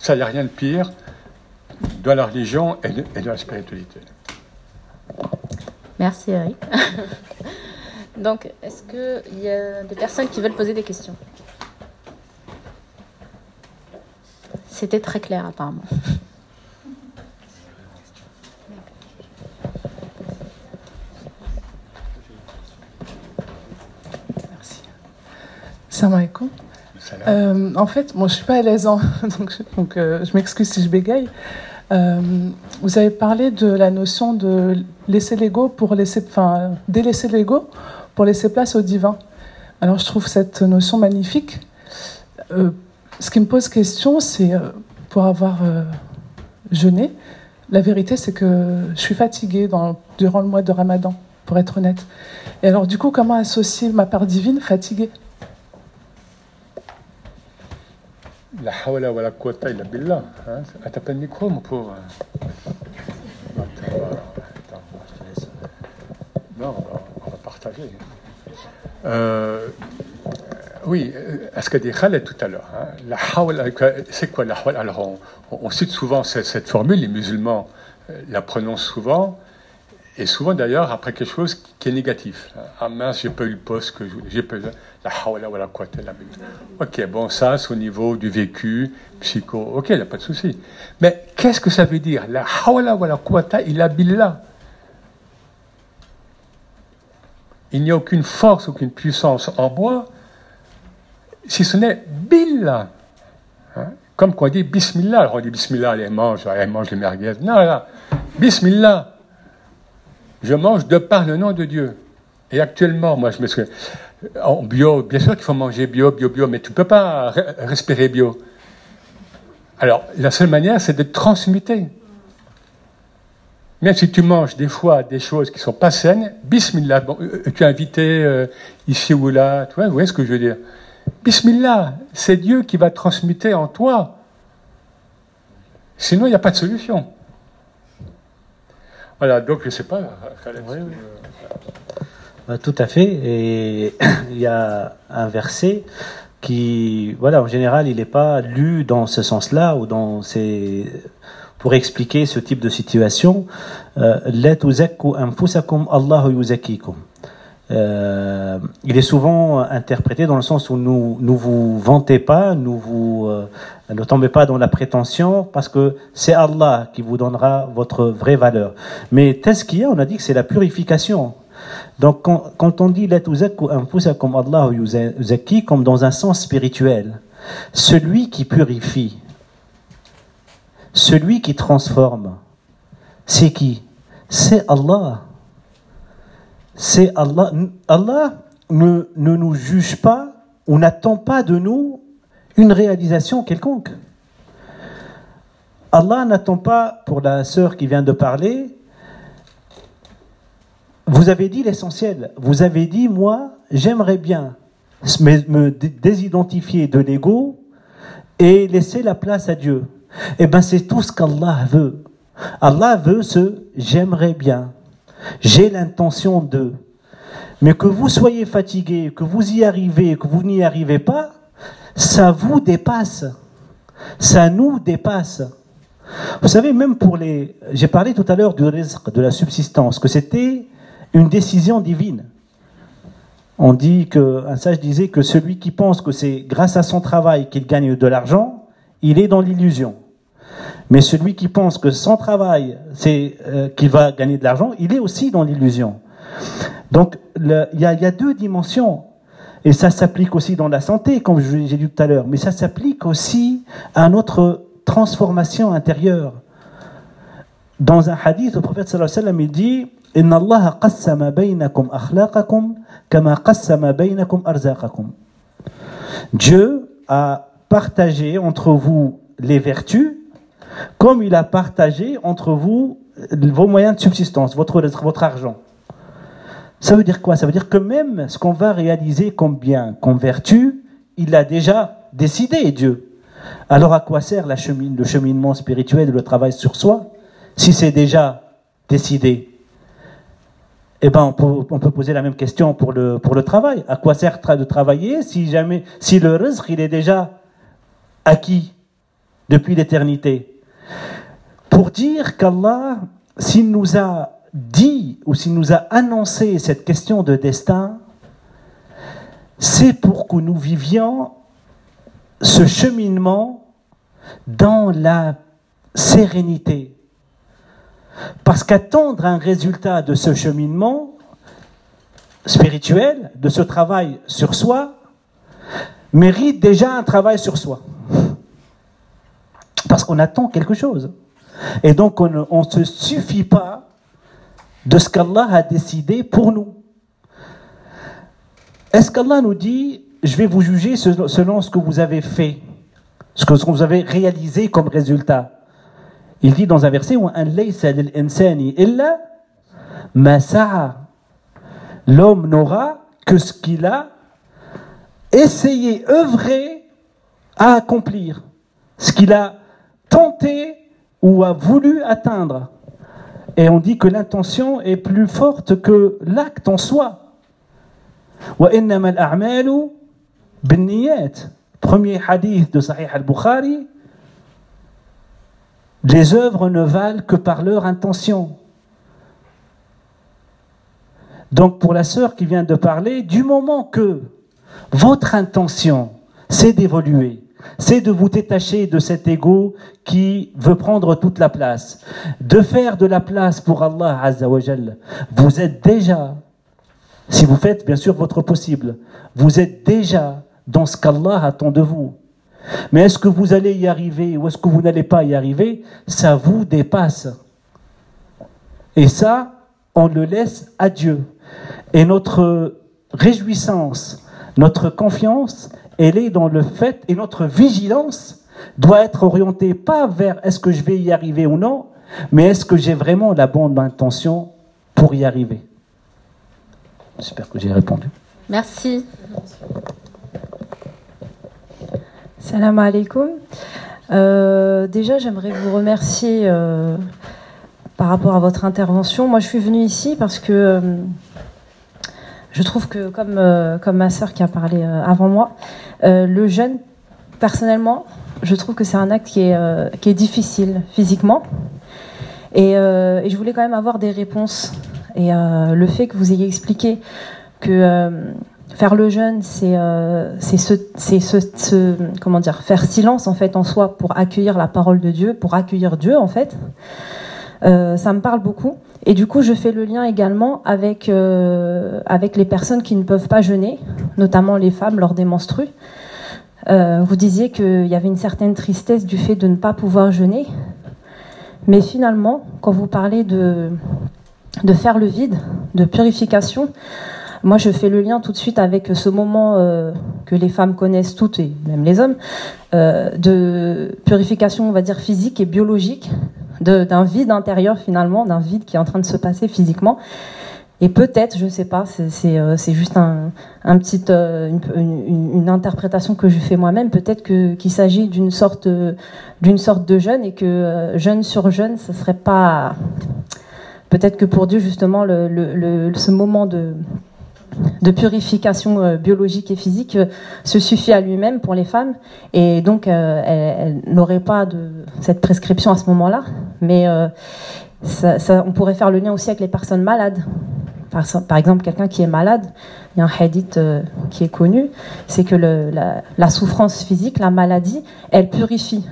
ça, il n'y a rien de pire dans la religion et, dans la spiritualité. Merci Eric. Donc, est-ce qu'il y a des personnes qui veulent poser des questions? C'était très clair apparemment. Merci. Salam alaikum. Euh, en fait, moi, je suis pas à l'aise, hein. donc, euh, je m'excuse si je bégaye. Euh, vous avez parlé de la notion de laisser l'ego pour laisser, enfin, délaisser l'ego pour laisser place au divin. Alors, je trouve cette notion magnifique. ce qui me pose question, c'est pour avoir jeûné. La vérité, c'est que je suis fatiguée durant le mois de Ramadan, pour être honnête. Et alors, du coup, comment associer ma part divine fatiguée? La hawla wa la quwwata illa billah. Hein. Ah, t'as pas de micro, mon pauvre Non, on va, partager. Euh, oui, à ce qu'a dit Khaled tout à l'heure, hein, la hawla, c'est quoi la hawla? Alors, on, on, cite souvent cette, cette, formule, les musulmans euh, la prononcent souvent, et souvent d'ailleurs après quelque chose qui est négatif. Ah mince, j'ai pas eu le poste que j'ai pas eu Ok, bon, ça c'est au niveau du vécu, psycho. Ok, il n'y a pas de souci. Mais qu'est-ce que ça veut dire? La hawla wa la quwwata illa billah. Il n'y a aucune force, aucune puissance en moi, si ce n'est billah. Hein? Comme quand on dit bismillah, alors on dit bismillah, elle mange, elle mange les merguez. Non, là, bismillah. Je mange de par le nom de Dieu. Et actuellement, moi, je me suis. En bio, bien sûr qu'il faut manger bio, bio, bio, mais tu ne peux pas respirer bio. Alors, la seule manière, c'est de transmuter. Même si tu manges des fois des choses qui ne sont pas saines, bismillah, bon, euh, tu es invité euh, ici ou là, tu vois, vous voyez ce que je veux dire? Bismillah, c'est Dieu qui va transmuter en toi. Sinon, il n'y a pas de solution. Voilà, donc je ne sais pas. Euh, tout à fait. Et il y a un verset qui, voilà, en général, il n'est pas lu dans ce sens-là ou dans ces pour expliquer ce type de situation. Euh, euh, il est souvent interprété dans le sens où nous ne vous vantez pas, nous vous ne tombez pas dans la prétention, parce que c'est Allah qui vous donnera votre vraie valeur. Mais tazkiya, on a dit que c'est la purification. Donc quand, on dit comme Allah comme dans un sens spirituel, celui qui purifie, celui qui transforme, c'est qui? C'est Allah. C'est Allah. Ne nous juge pas ou n'attend pas de nous une réalisation quelconque. Allah n'attend pas, pour la sœur qui vient de parler, vous avez dit l'essentiel. Vous avez dit, moi, j'aimerais bien me désidentifier de l'ego et laisser la place à Dieu. Eh bien, c'est tout ce qu'Allah veut. Allah veut ce j'aimerais bien. J'ai l'intention de. Mais que vous soyez fatigué, que vous y arrivez, que vous n'y arrivez pas, ça vous dépasse. Ça nous dépasse. Vous savez, même pour les. J'ai parlé tout à l'heure du risque, de la subsistance, que c'était une décision divine. On dit que, un sage disait que celui qui pense que c'est grâce à son travail qu'il gagne de l'argent, il est dans l'illusion. Mais celui qui pense que son travail, c'est euh, qu'il va gagner de l'argent, il est aussi dans l'illusion. Donc, il y, a deux dimensions. Et ça s'applique aussi dans la santé, comme j'ai dit tout à l'heure, mais ça s'applique aussi à notre transformation intérieure. Dans un hadith, le prophète sallallahu alayhi wa sallam, il dit Inna Allah qassama baynakum akhlaqakum kama qassama baynakum arzaqakum. Dieu a partagé entre vous les vertus comme il a partagé entre vous vos moyens de subsistance, votre, votre argent. Ça veut dire quoi? Ça veut dire que même ce qu'on va réaliser comme bien, comme vertu, il l'a déjà décidé, Dieu. Alors à quoi sert la le cheminement spirituel le travail sur soi si c'est déjà décidé? Eh ben, on peut, poser la même question pour le, travail. À quoi sert de travailler si jamais, si le risque il est déjà acquis depuis l'éternité? Pour dire qu'Allah, s'il nous a dit ou s'il nous a annoncé cette question de destin, c'est pour que nous vivions ce cheminement dans la sérénité. Parce qu'attendre un résultat de ce cheminement spirituel, de ce travail sur soi, mérite déjà un travail sur soi. Parce qu'on attend quelque chose. Et donc on ne se suffit pas de ce qu'Allah a décidé pour nous. Est-ce qu'Allah nous dit, je vais vous juger selon ce que vous avez fait, ce que vous avez réalisé comme résultat? Il dit dans un verset, L'homme n'aura que ce qu'il a essayé, œuvré à accomplir, ce qu'il a tenté ou a voulu atteindre. Et on dit que l'intention est plus forte que l'acte en soi. Premier hadith de Sahih al-Bukhari. Les œuvres ne valent que par leur intention. Donc pour la sœur qui vient de parler, du moment que votre intention, c'est d'évoluer, c'est de vous détacher de cet ego qui veut prendre toute la place, de faire de la place pour Allah Azzawajal. Vous êtes déjà, si vous faites bien sûr votre possible, vous êtes déjà dans ce qu'Allah attend de vous. Mais est-ce que vous allez y arriver ou est-ce que vous n'allez pas y arriver? Ça vous dépasse. Et ça, on le laisse à Dieu. Et notre réjouissance, notre confiance, elle est dans le fait, et notre vigilance doit être orientée pas vers est-ce que je vais y arriver ou non, mais est-ce que j'ai vraiment la bonne intention pour y arriver? J'espère que j'ai répondu. Merci. Salam alaikum. Euh, déjà, j'aimerais vous remercier euh, par rapport à votre intervention. Moi, je suis venue ici parce que euh, je trouve que, comme, comme ma sœur qui a parlé avant moi, le jeûne, personnellement, je trouve que c'est un acte qui est, qui est difficile physiquement. Et, et, je voulais quand même avoir des réponses. Et le fait que vous ayez expliqué que faire le jeûne, c'est c'est ce, ce, comment dire, faire silence en fait en soi pour accueillir la parole de Dieu, pour accueillir Dieu en fait. ça me parle beaucoup. Et du coup, je fais le lien également avec, euh, avec les personnes qui ne peuvent pas jeûner, notamment les femmes lors des menstrues. Euh, vous disiez qu'il y avait une certaine tristesse du fait de ne pas pouvoir jeûner. Mais finalement, quand vous parlez de, de faire le vide, de purification, moi je fais le lien tout de suite avec ce moment euh, que les femmes connaissent toutes, et même les hommes, euh, de purification, on va dire, physique et biologique, d'un vide intérieur finalement, d'un vide qui est en train de se passer physiquement. Et peut-être, je ne sais pas, c'est juste une, interprétation que je fais moi-même. Peut-être qu'il s'agit d'une sorte, de jeûne et que euh, jeûne sur jeûne, ce serait pas. Peut-être que pour Dieu, justement, ce moment de, de purification biologique et physique se suffit à lui-même pour les femmes. Et donc, elle, n'aurait pas de cette prescription à ce moment-là. Mais on pourrait faire le lien aussi avec les personnes malades. Par, exemple, quelqu'un qui est malade, il y a un hadith euh, qui est connu, c'est que le, la, souffrance physique, la maladie, elle purifie.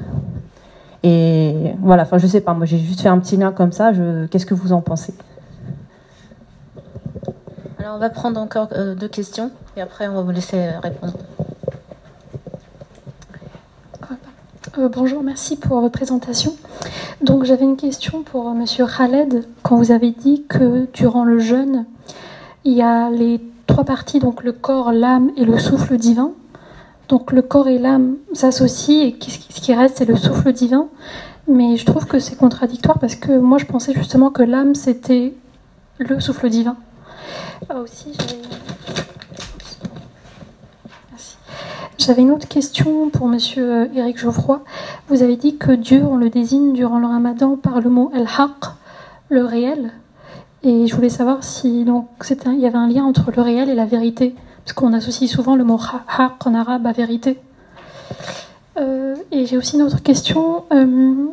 Et voilà, enfin je sais pas, moi j'ai juste fait un petit lien comme ça, qu'est-ce que vous en pensez? On va prendre encore euh, deux questions et après on va vous laisser répondre. Euh, bonjour, merci pour votre présentation. Donc j'avais une question pour euh, Monsieur Khaled. Quand vous avez dit que durant le jeûne, il y a les trois parties, donc le corps, l'âme et le souffle divin. Donc le corps et l'âme s'associent et ce qui reste c'est le souffle divin. Mais je trouve que c'est contradictoire parce que moi je pensais justement que l'âme c'était le souffle divin. Ah, aussi, J'avais une autre question pour Monsieur euh, Éric Geoffroy. Vous avez dit que Dieu, on le désigne durant le Ramadan par le mot al-haq, le réel. Et je voulais savoir si il y avait un lien entre le réel et la vérité, parce qu'on associe souvent le mot haq en arabe à vérité. Euh, et j'ai aussi une autre question. Euh,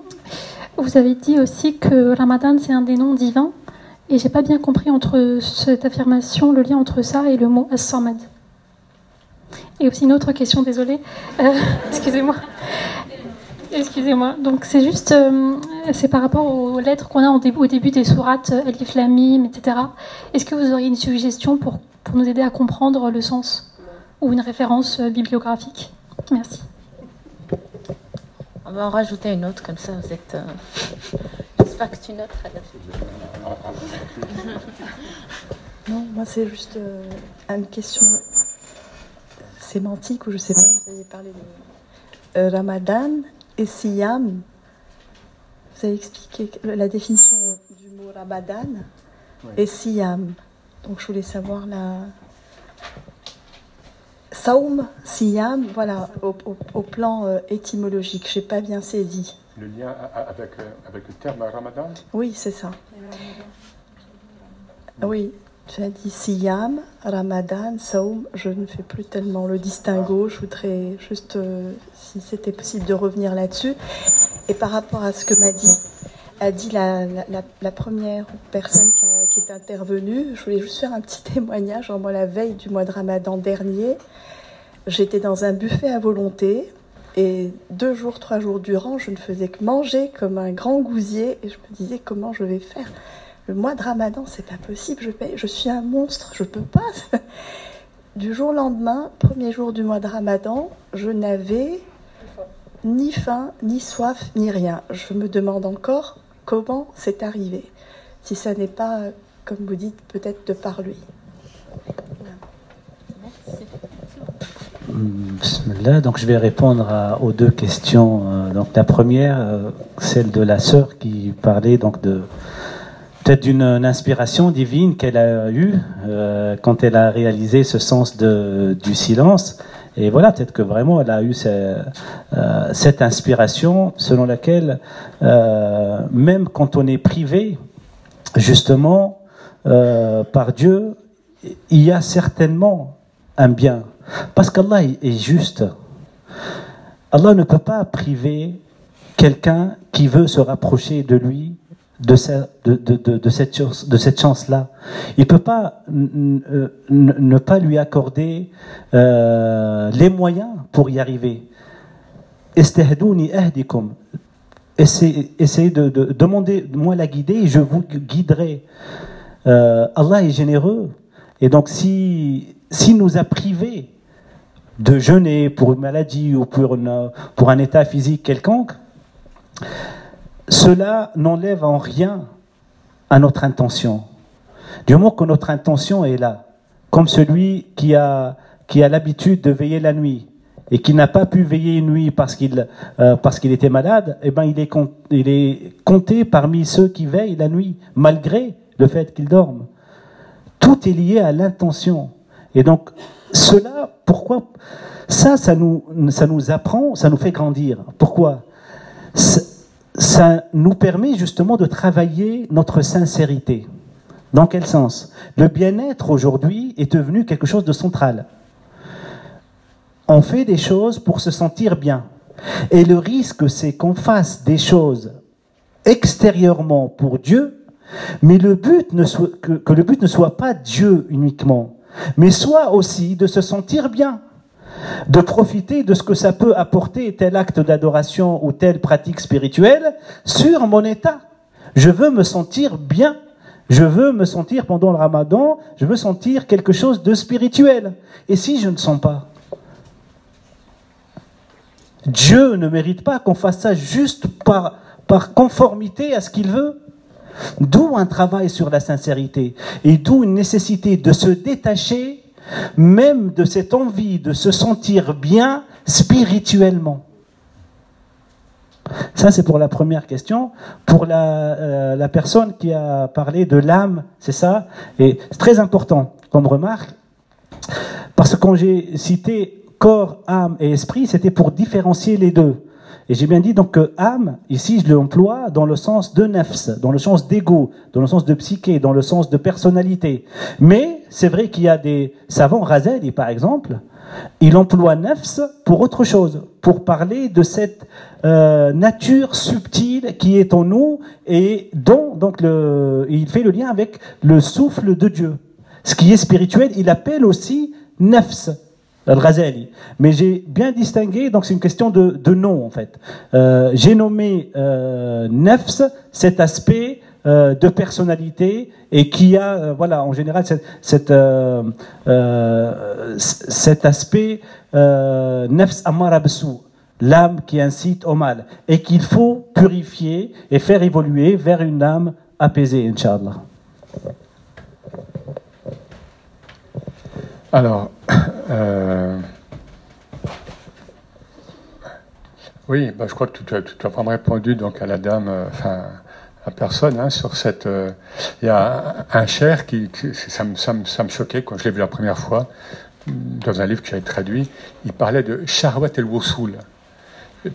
vous avez dit aussi que Ramadan c'est un des noms divins, et j'ai pas bien compris entre cette affirmation le lien entre ça et le mot as-samad. Et aussi une autre question, désolée. Euh, excusez-moi. Excusez-moi. Donc c'est juste, euh, c'est par rapport aux lettres qu'on a au début, des sourates, Elif Lamim, etc. Est-ce que vous auriez une suggestion pour, pour nous aider à comprendre le sens ou une référence euh, bibliographique? Merci. On va en rajouter une autre, comme ça vous êtes. J'espère que tu notes. non, moi c'est juste une question sémantique, ou je sais pas, vous avez parlé de euh, Ramadan et Siyam. Vous avez expliqué la définition du mot Ramadan et Siyam. Donc je voulais savoir la. Saum, Siyam, voilà, au, plan euh, étymologique, je n'ai pas bien saisi. Le lien avec, euh, avec le terme Ramadan Oui, c'est ça. Oui, tu as dit Siyam, Ramadan, Saum. Je ne fais plus tellement le distinguo. Je voudrais juste, euh, si c'était possible, de revenir là-dessus. Et par rapport à ce que m'a dit, a dit la, première personne qui, est intervenue, je voulais juste faire un petit témoignage. moi, la veille du mois de Ramadan dernier, j'étais dans un buffet à volonté. Et deux jours, trois jours durant, je ne faisais que manger comme un grand gousier. Et je me disais comment je vais faire le mois de Ramadan, c'est pas possible, je, suis un monstre, je peux pas. Du jour au lendemain, premier jour du mois de Ramadan, je n'avais ni faim, ni soif, ni rien. Je me demande encore comment c'est arrivé. Si ça n'est pas, comme vous dites, peut-être de par lui. Donc je vais répondre aux deux questions. Euh, donc la première, euh, celle de la sœur qui parlait donc de peut-être d'une inspiration divine qu'elle a eue euh, quand elle a réalisé ce sens de, du silence. Et voilà, peut-être que vraiment elle a eu euh, cette inspiration selon laquelle, euh, même quand on est privé, justement, par Dieu, il y a certainement un bien. Parce qu'Allah est juste. Allah ne peut pas priver quelqu'un qui veut se rapprocher de lui de, cette, chance-là. Il ne peut pas ne pas lui accorder euh, les moyens pour y arriver. Essayez, essayez de, de demander moi la guider et je vous guiderai. Euh, Allah est généreux. Et donc si, si nous a privés de jeûner pour une maladie ou pour, un état physique quelconque, cela n'enlève en rien à notre intention. Du moment que notre intention est là, comme celui qui a, l'habitude de veiller la nuit et qui n'a pas pu veiller une nuit parce qu'il euh, était malade, eh ben il est, il est compté parmi ceux qui veillent la nuit, malgré le fait qu'il dorme. Tout est lié à l'intention. Et donc, cela, pourquoi Ça, ça nous, ça nous apprend, ça nous fait grandir. Pourquoi? Ça nous permet justement de travailler notre sincérité. Dans quel sens? Le bien-être aujourd'hui est devenu quelque chose de central. On fait des choses pour se sentir bien. Et le risque, c'est qu'on fasse des choses extérieurement pour Dieu, mais le but ne soit, que, que le but ne soit pas Dieu uniquement, mais soit aussi de se sentir bien de profiter de ce que ça peut apporter tel acte d'adoration ou telle pratique spirituelle sur mon état. Je veux me sentir bien. Je veux me sentir pendant le ramadan, je veux sentir quelque chose de spirituel. Et si je ne sens pas? Dieu ne mérite pas qu'on fasse ça juste par, par conformité à ce qu'il veut. D'où un travail sur la sincérité et d'où une nécessité de se détacher même de cette envie de se sentir bien spirituellement. Ça, c'est pour la première question. Pour la, euh, la personne qui a parlé de l'âme, c'est ça? Et c'est très important comme remarque, parce que quand j'ai cité corps, âme et esprit, c'était pour différencier les deux. Et j'ai bien dit donc que âme, ici je l'emploie dans le sens de nefs, dans le sens d'ego, dans le sens de psyché, dans le sens de personnalité. Mais c'est vrai qu'il y a des savants, Razeli par exemple, il emploie nefs pour autre chose, pour parler de cette euh, nature subtile qui est en nous et dont donc le, il fait le lien avec le souffle de Dieu. Ce qui est spirituel, il appelle aussi nefs al Mais j'ai bien distingué, donc c'est une question de, de nom en fait. Euh, j'ai nommé euh, Nefs cet aspect euh, de personnalité et qui a, voilà, en général, cette, cet aspect Nefs Amarabsu, l'âme qui incite au mal, et qu'il faut purifier et faire évoluer vers une âme apaisée, Inch'Allah. Alors, euh, oui, bah, je crois que tu, as vraiment répondu donc à la dame, euh, enfin, à personne, hein, sur cette. Euh, il y a un, cher qui, ça, me, choquait quand je l'ai vu la première fois dans un livre que j'avais traduit. Il parlait de Charwat el Wosoul.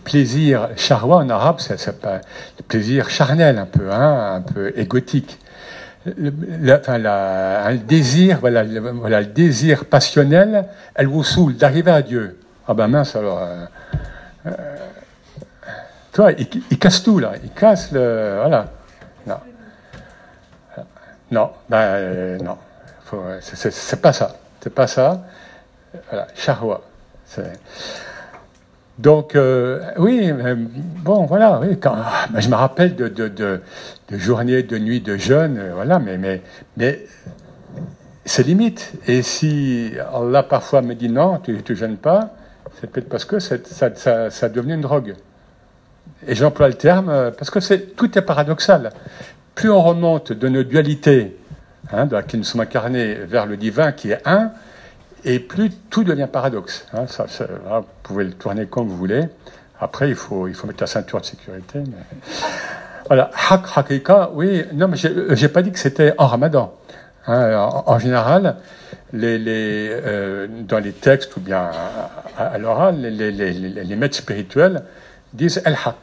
Plaisir, charwa en arabe, c'est plaisir charnel un peu, hein, un peu égotique le, un désir, voilà, voilà, le désir passionnel, elle vous saoule d'arriver à Dieu. Ah ben mince alors. Euh, euh, tu vois, il, casse tout là, il casse le. Voilà. Non. Non, ben euh, non. C'est pas ça. C'est pas ça. Voilà, charwa. Donc, euh, oui, bon, voilà, oui, quand, ben, je me rappelle de, de, journées, de nuits, de jeûne, euh, voilà, mais, mais, mais c'est limite. Et si Allah parfois me dit non, tu ne jeûnes pas, c'est peut-être parce que ça, ça, ça, devenu une drogue. Et j'emploie le terme euh, parce que c'est, tout est paradoxal. Plus on remonte de nos dualités, hein, nous sommes incarnés, vers le divin qui est un, et plus tout devient paradoxe. Hein, vous pouvez le tourner comme vous voulez. Après, il faut, il faut mettre la ceinture de sécurité. Voilà, hak hakika, oui, non, mais j'ai pas dit que c'était en ramadan. Hein, en, général, euh, dans les textes ou bien à, l'oral, les, les, maîtres spirituels disent el haq.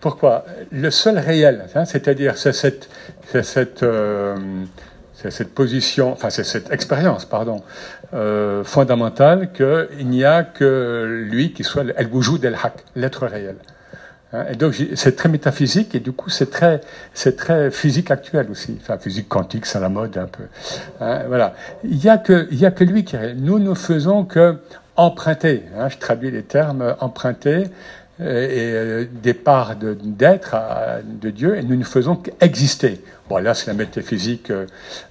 Pourquoi? Le seul réel, hein, c'est-à-dire c'est cette, cette euh, c'est cette position, enfin c'est cette expérience, pardon, euh, fondamentale qu'il n'y a que lui qui soit el wujud el haq, l'être réel. Hein, et donc c'est très métaphysique et du coup c'est très c'est très physique actuel aussi, enfin physique quantique, c'est la mode un peu. Hein, voilà, il y a que a que lui qui. Nous ne faisons que emprunter. Hein, je traduis les termes emprunter euh, et euh, des parts d'être de, Dieu et nous ne faisons qu'exister. Bon, là, c'est la métaphysique euh,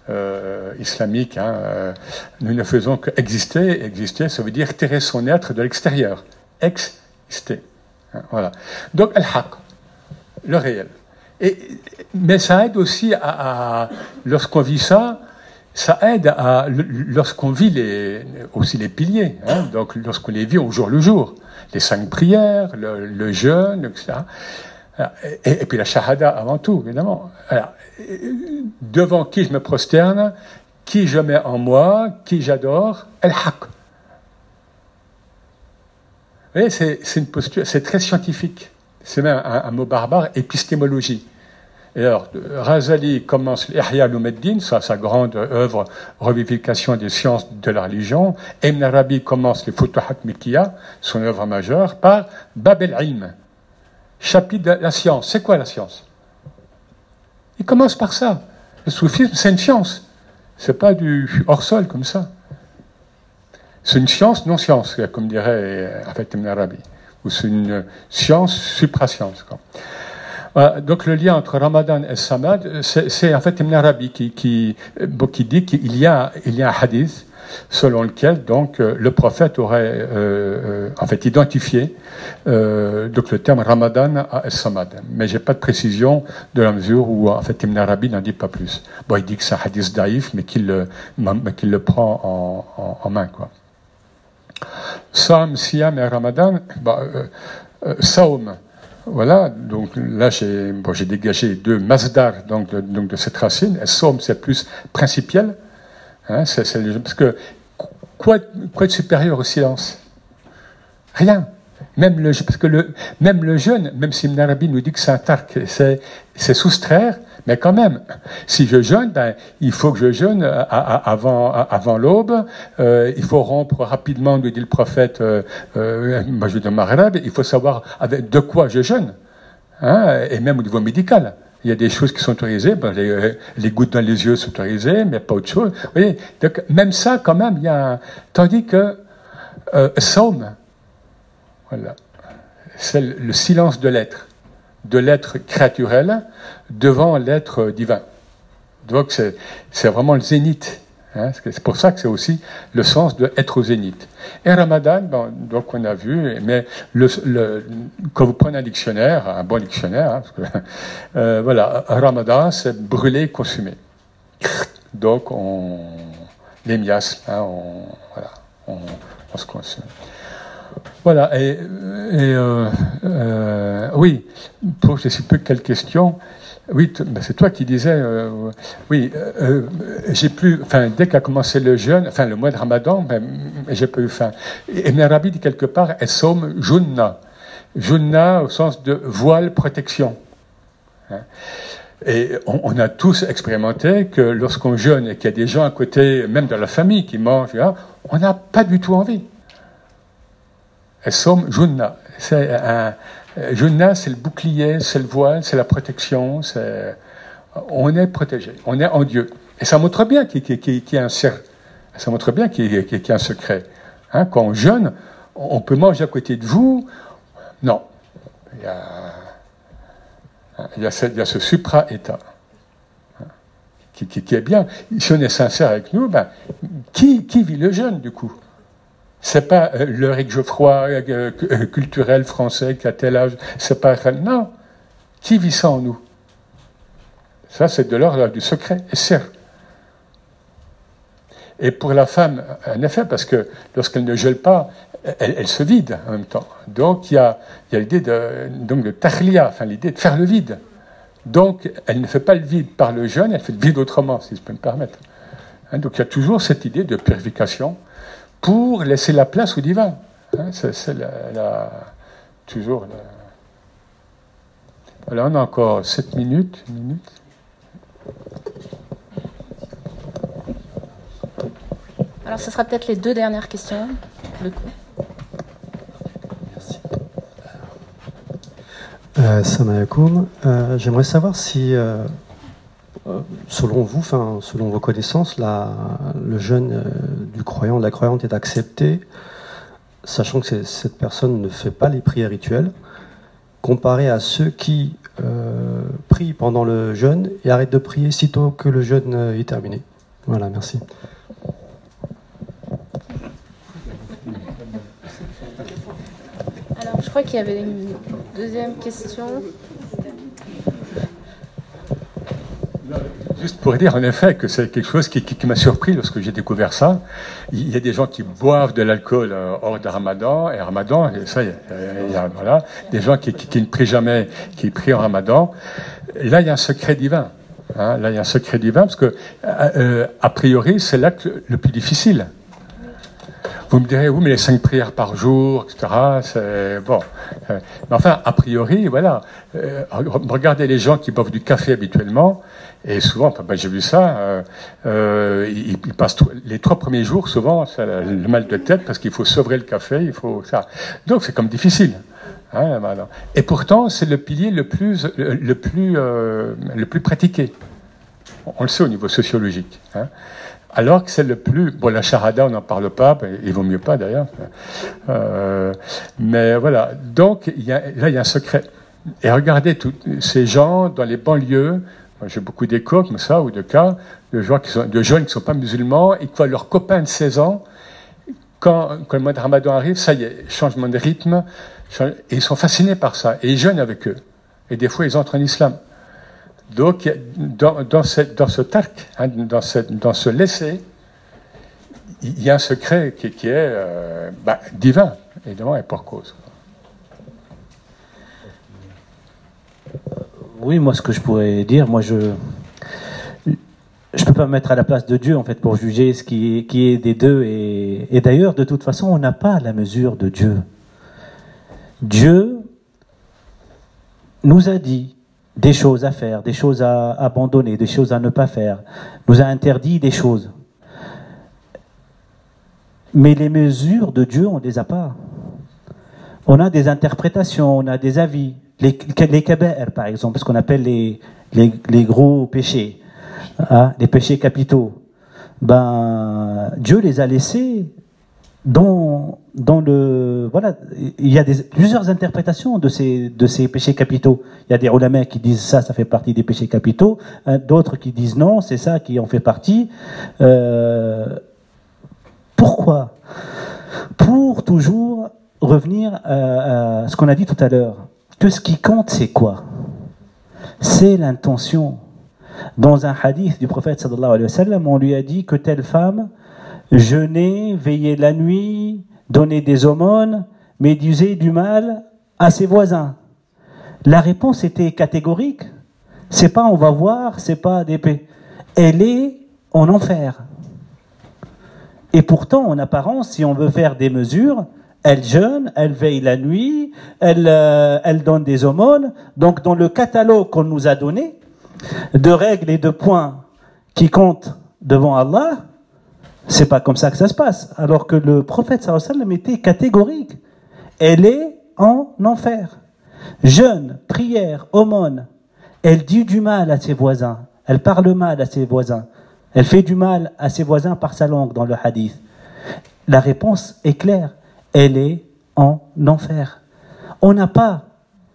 euh islamique. Euh, nous ne faisons qu'exister. Exister, ça veut dire tirer son être de l'extérieur. Exister. Hein, voilà. Donc, al-haq. le réel. Et, mais ça aide aussi à, lorsqu'on vit ça, ça aide à lorsqu'on vit aussi les piliers, hein, donc lorsqu'on les vit au jour le jour, les cinq prières, le, jeûne, etc. Et, puis la shahada avant tout, évidemment. devant qui je me prosterne, qui je mets en moi, qui j'adore, el-haq. Vous voyez, c'est une posture, c'est très scientifique. C'est même un, mot barbare, épistémologie. Et alors, Razali commence l'Ihya al sa, grande œuvre revivification des sciences de la religion. Ibn Arabi commence le Futuhat Mikiya, son œuvre majeure, par Bab el-Ilm, chapitre de la science. C'est quoi la science? Il commence par ça. Le soufisme, c'est une science. C'est pas du hors-sol comme ça. C'est une science non-science, comme dirait en fait, Ibn Arabi. Ou c'est une science supra-science. donc le lien entre Ramadan et Samad, c'est en fait Ibn Arabi qui, qui, qui dit qu'il y a, y a un hadith selon lequel donc euh, le prophète aurait euh, euh, en fait identifié donc le terme Ramadan à Samad. Mais j'ai pas de précision de la mesure où en fait Ibn Arabi n'en dit pas plus. Bon, il dit que c'est un hadith daïf, mais qu'il le, qu'il le prend en, en, main quoi. Sam, Siam et Ramadan, bah, Saum. Voilà, donc là j'ai bon, dégagé deux masdar donc de, de cette racine. Et Saum, c'est plus principiel. Hein, parce que quoi, quoi supérieur au silence? Rien. Même le, parce que le, même le jeûne, même si Ibn nous dit que c'est un tark, c'est soustraire, mais quand même, si je jeûne, ben, il faut que je jeûne avant, avant l'aube, euh, il faut rompre rapidement, nous dit le prophète, euh, euh, dis il faut savoir avec, de quoi je jeûne, hein, et même au niveau médical. Il y a des choses qui sont autorisées, ben, les, les, gouttes dans les yeux sont autorisées, mais pas autre chose. Vous voyez Donc, même ça, quand même, il y a un... Tandis que euh, Somme, voilà, c'est le silence de l'être, de l'être créaturel devant l'être divin. Donc, c'est vraiment le zénith. Hein, c'est pour ça que c'est aussi le sens de être au zénith. Et Ramadan, donc on a vu, mais quand vous prenez un dictionnaire, un bon dictionnaire, hein, euh, voilà, Ramadan, c'est brûler, consumer. Donc on, les miasmes, hein, on, voilà, on, on, se consume. Voilà, et, euh, euh, oui, pour je ne sais plus quelle question. Oui, ben, c'est toi qui disais, euh, oui, j'ai plus, enfin, dès qu'a commencé le jeûne, enfin, le mois de Ramadan, ben, j'ai pas eu faim. Et Rabbi dit quelque part, somme junna. Junna au sens de voile protection. Hein. Et on, a tous expérimenté que lorsqu'on jeûne et qu'il y a des gens à côté, même dans la famille, qui mangent, hein, on n'a pas du tout envie. Somme junna. C'est un, euh, Junna, c'est le bouclier, c'est le voile, c'est la protection. C'est... On est protégé, on est en Dieu. Et ça montre bien qu'il y a un Ça montre bien qu'il y a un secret. Hein, quand on jeûne, on peut manger à côté de vous. Non. Il y a, a, ce, supra-état hein, qui, est bien. Si on est sincère avec nous, ben, qui vit le jeûne du coup? C'est pas euh, le Rick Geoffroy euh, euh, culturel français qui a tel âge. C'est pas non. Qui vit ça en nous? Ça, c'est de l'ordre du secret. Et c'est et pour la femme, en effet, parce que lorsqu'elle ne gèle pas, elle, se vide en même temps. Donc il y a, l'idée de, donc de tahlia, enfin l'idée de faire le vide. Donc elle ne fait pas le vide par le jeûne, elle fait le vide autrement, si je peux me permettre. Hein, donc il y a toujours cette idée de purification pour laisser la place au divin. Hein, c'est la, toujours. La... on a encore 7 minutes. Alors, ce sera peut-être les deux dernières questions, le coup. Merci. Euh, euh, J'aimerais savoir si euh, selon vous, selon vos connaissances, le jeûne euh, du croyant, de la croyante est accepté, sachant que cette personne ne fait pas les prières rituelles, comparé à ceux qui euh, prient pendant le jeûne et arrêtent de prier sitôt que le jeûne est terminé. Voilà, merci. Alors, je crois qu'il y avait une deuxième question. Juste pour dire en effet que c'est quelque chose qui, m'a surpris lorsque j'ai découvert ça. Il y a des gens qui boivent de l'alcool euh, hors de Ramadan, et Ramadan, et ça, il y a, voilà, des gens qui, ne prient jamais, qui prient en Ramadan. Là, il y a un secret divin. Hein. là, il y a un secret divin parce que, euh, euh, a priori, c'est l'acte le plus difficile. Vous me direz, oui, mais les cinq prières par jour, etc., c'est bon. Mais enfin, a priori, voilà. regardez les gens qui boivent du café habituellement. Et souvent, ben, j'ai vu ça, euh, euh ils, passent les trois premiers jours, souvent, le mal de tête parce qu'il faut sevrer le café, il faut ça. Donc c'est comme difficile. Hein, Et pourtant, c'est le pilier le plus, le, plus, euh, le plus pratiqué. On le sait au niveau sociologique. Hein. Alors que c'est le plus. Bon, la charada, on n'en parle pas, il vaut mieux pas d'ailleurs. Mais voilà. Donc, il là, il y a un secret. Et regardez tous ces gens dans les banlieues j'ai beaucoup d'échos comme ça, ou de cas de, jeunes qui ne sont pas musulmans et voient leurs copains de 16 ans, quand, le mois de Ramadan arrive, ça y est, changement de rythme, et ils sont fascinés par ça, et ils jeûnent avec eux. Et des fois, ils entrent en islam. Donc, dans, dans, ce tark, hein, dans, dans ce laisser, il y a un secret qui, qui est euh, bah, divin, évidemment, et pour cause. Oui, moi, ce que je pourrais dire, moi, je je peux pas me mettre à la place de Dieu en fait pour juger ce qui est, des deux. Et, et d'ailleurs, de toute façon, on n'a pas la mesure de Dieu. Dieu nous a dit des choses à faire, des choses à abandonner, des choses à ne pas faire, nous a interdit des choses. Mais les mesures de Dieu, on ne les a pas. On a des interprétations, on a des avis. Les, les par exemple, ce qu'on appelle les, les, gros péchés, hein, les péchés capitaux, ben, Dieu les a laissés dans, dans le. Voilà, il y a des, plusieurs interprétations de ces, de ces péchés capitaux. Il y a des ulama qui disent ça, ça fait partie des péchés capitaux, hein, d'autres qui disent non, c'est ça qui en fait partie. Euh, pourquoi? Pour toujours revenir à ce qu'on a dit tout à l'heure que ce qui compte, c'est quoi? C'est l'intention. Dans un hadith du prophète sallallahu alayhi wa sallam, on lui a dit que telle femme jeûnait, veillait la nuit, donnait des aumônes, mais du mal à ses voisins. La réponse était catégorique. C'est pas on va voir, c'est pas d'épée. Elle est en enfer. Et pourtant, en apparence, si on veut faire des mesures, elle jeûne, elle veille la nuit, elle, euh, elle donne des aumônes. Donc dans le catalogue qu'on nous a donné, de règles et de points qui comptent devant Allah, c'est pas comme ça que ça se passe. Alors que le prophète sallam était catégorique. Elle est en enfer. Jeûne, prière, aumône. Elle dit du mal à ses voisins. Elle parle mal à ses voisins. Elle fait du mal à ses voisins par sa langue dans le hadith. La réponse est claire elle est en enfer. On n'a pas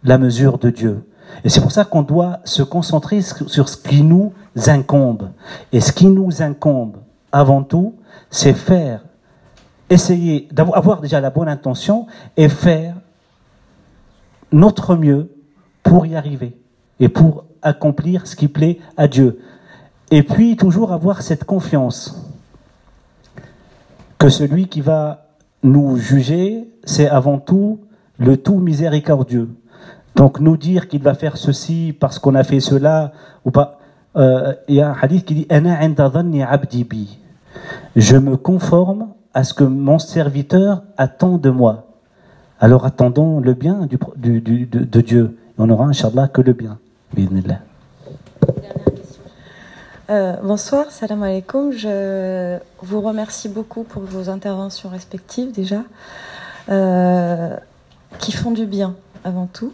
la mesure de Dieu. Et c'est pour ça qu'on doit se concentrer sur ce qui nous incombe. Et ce qui nous incombe, avant tout, c'est faire, essayer d'avoir déjà la bonne intention et faire notre mieux pour y arriver et pour accomplir ce qui plaît à Dieu. Et puis toujours avoir cette confiance que celui qui va nous juger, c'est avant tout le tout miséricordieux. Donc nous dire qu'il va faire ceci parce qu'on a fait cela ou pas. Euh, il y a un hadith qui dit Je me conforme à ce que mon serviteur attend de moi. Alors attendons le bien de, Dieu. On aura, Inch'Allah, que le bien. Euh, bonsoir, salam alaikum. Je vous remercie beaucoup pour vos interventions respectives déjà, euh, qui font du bien avant tout.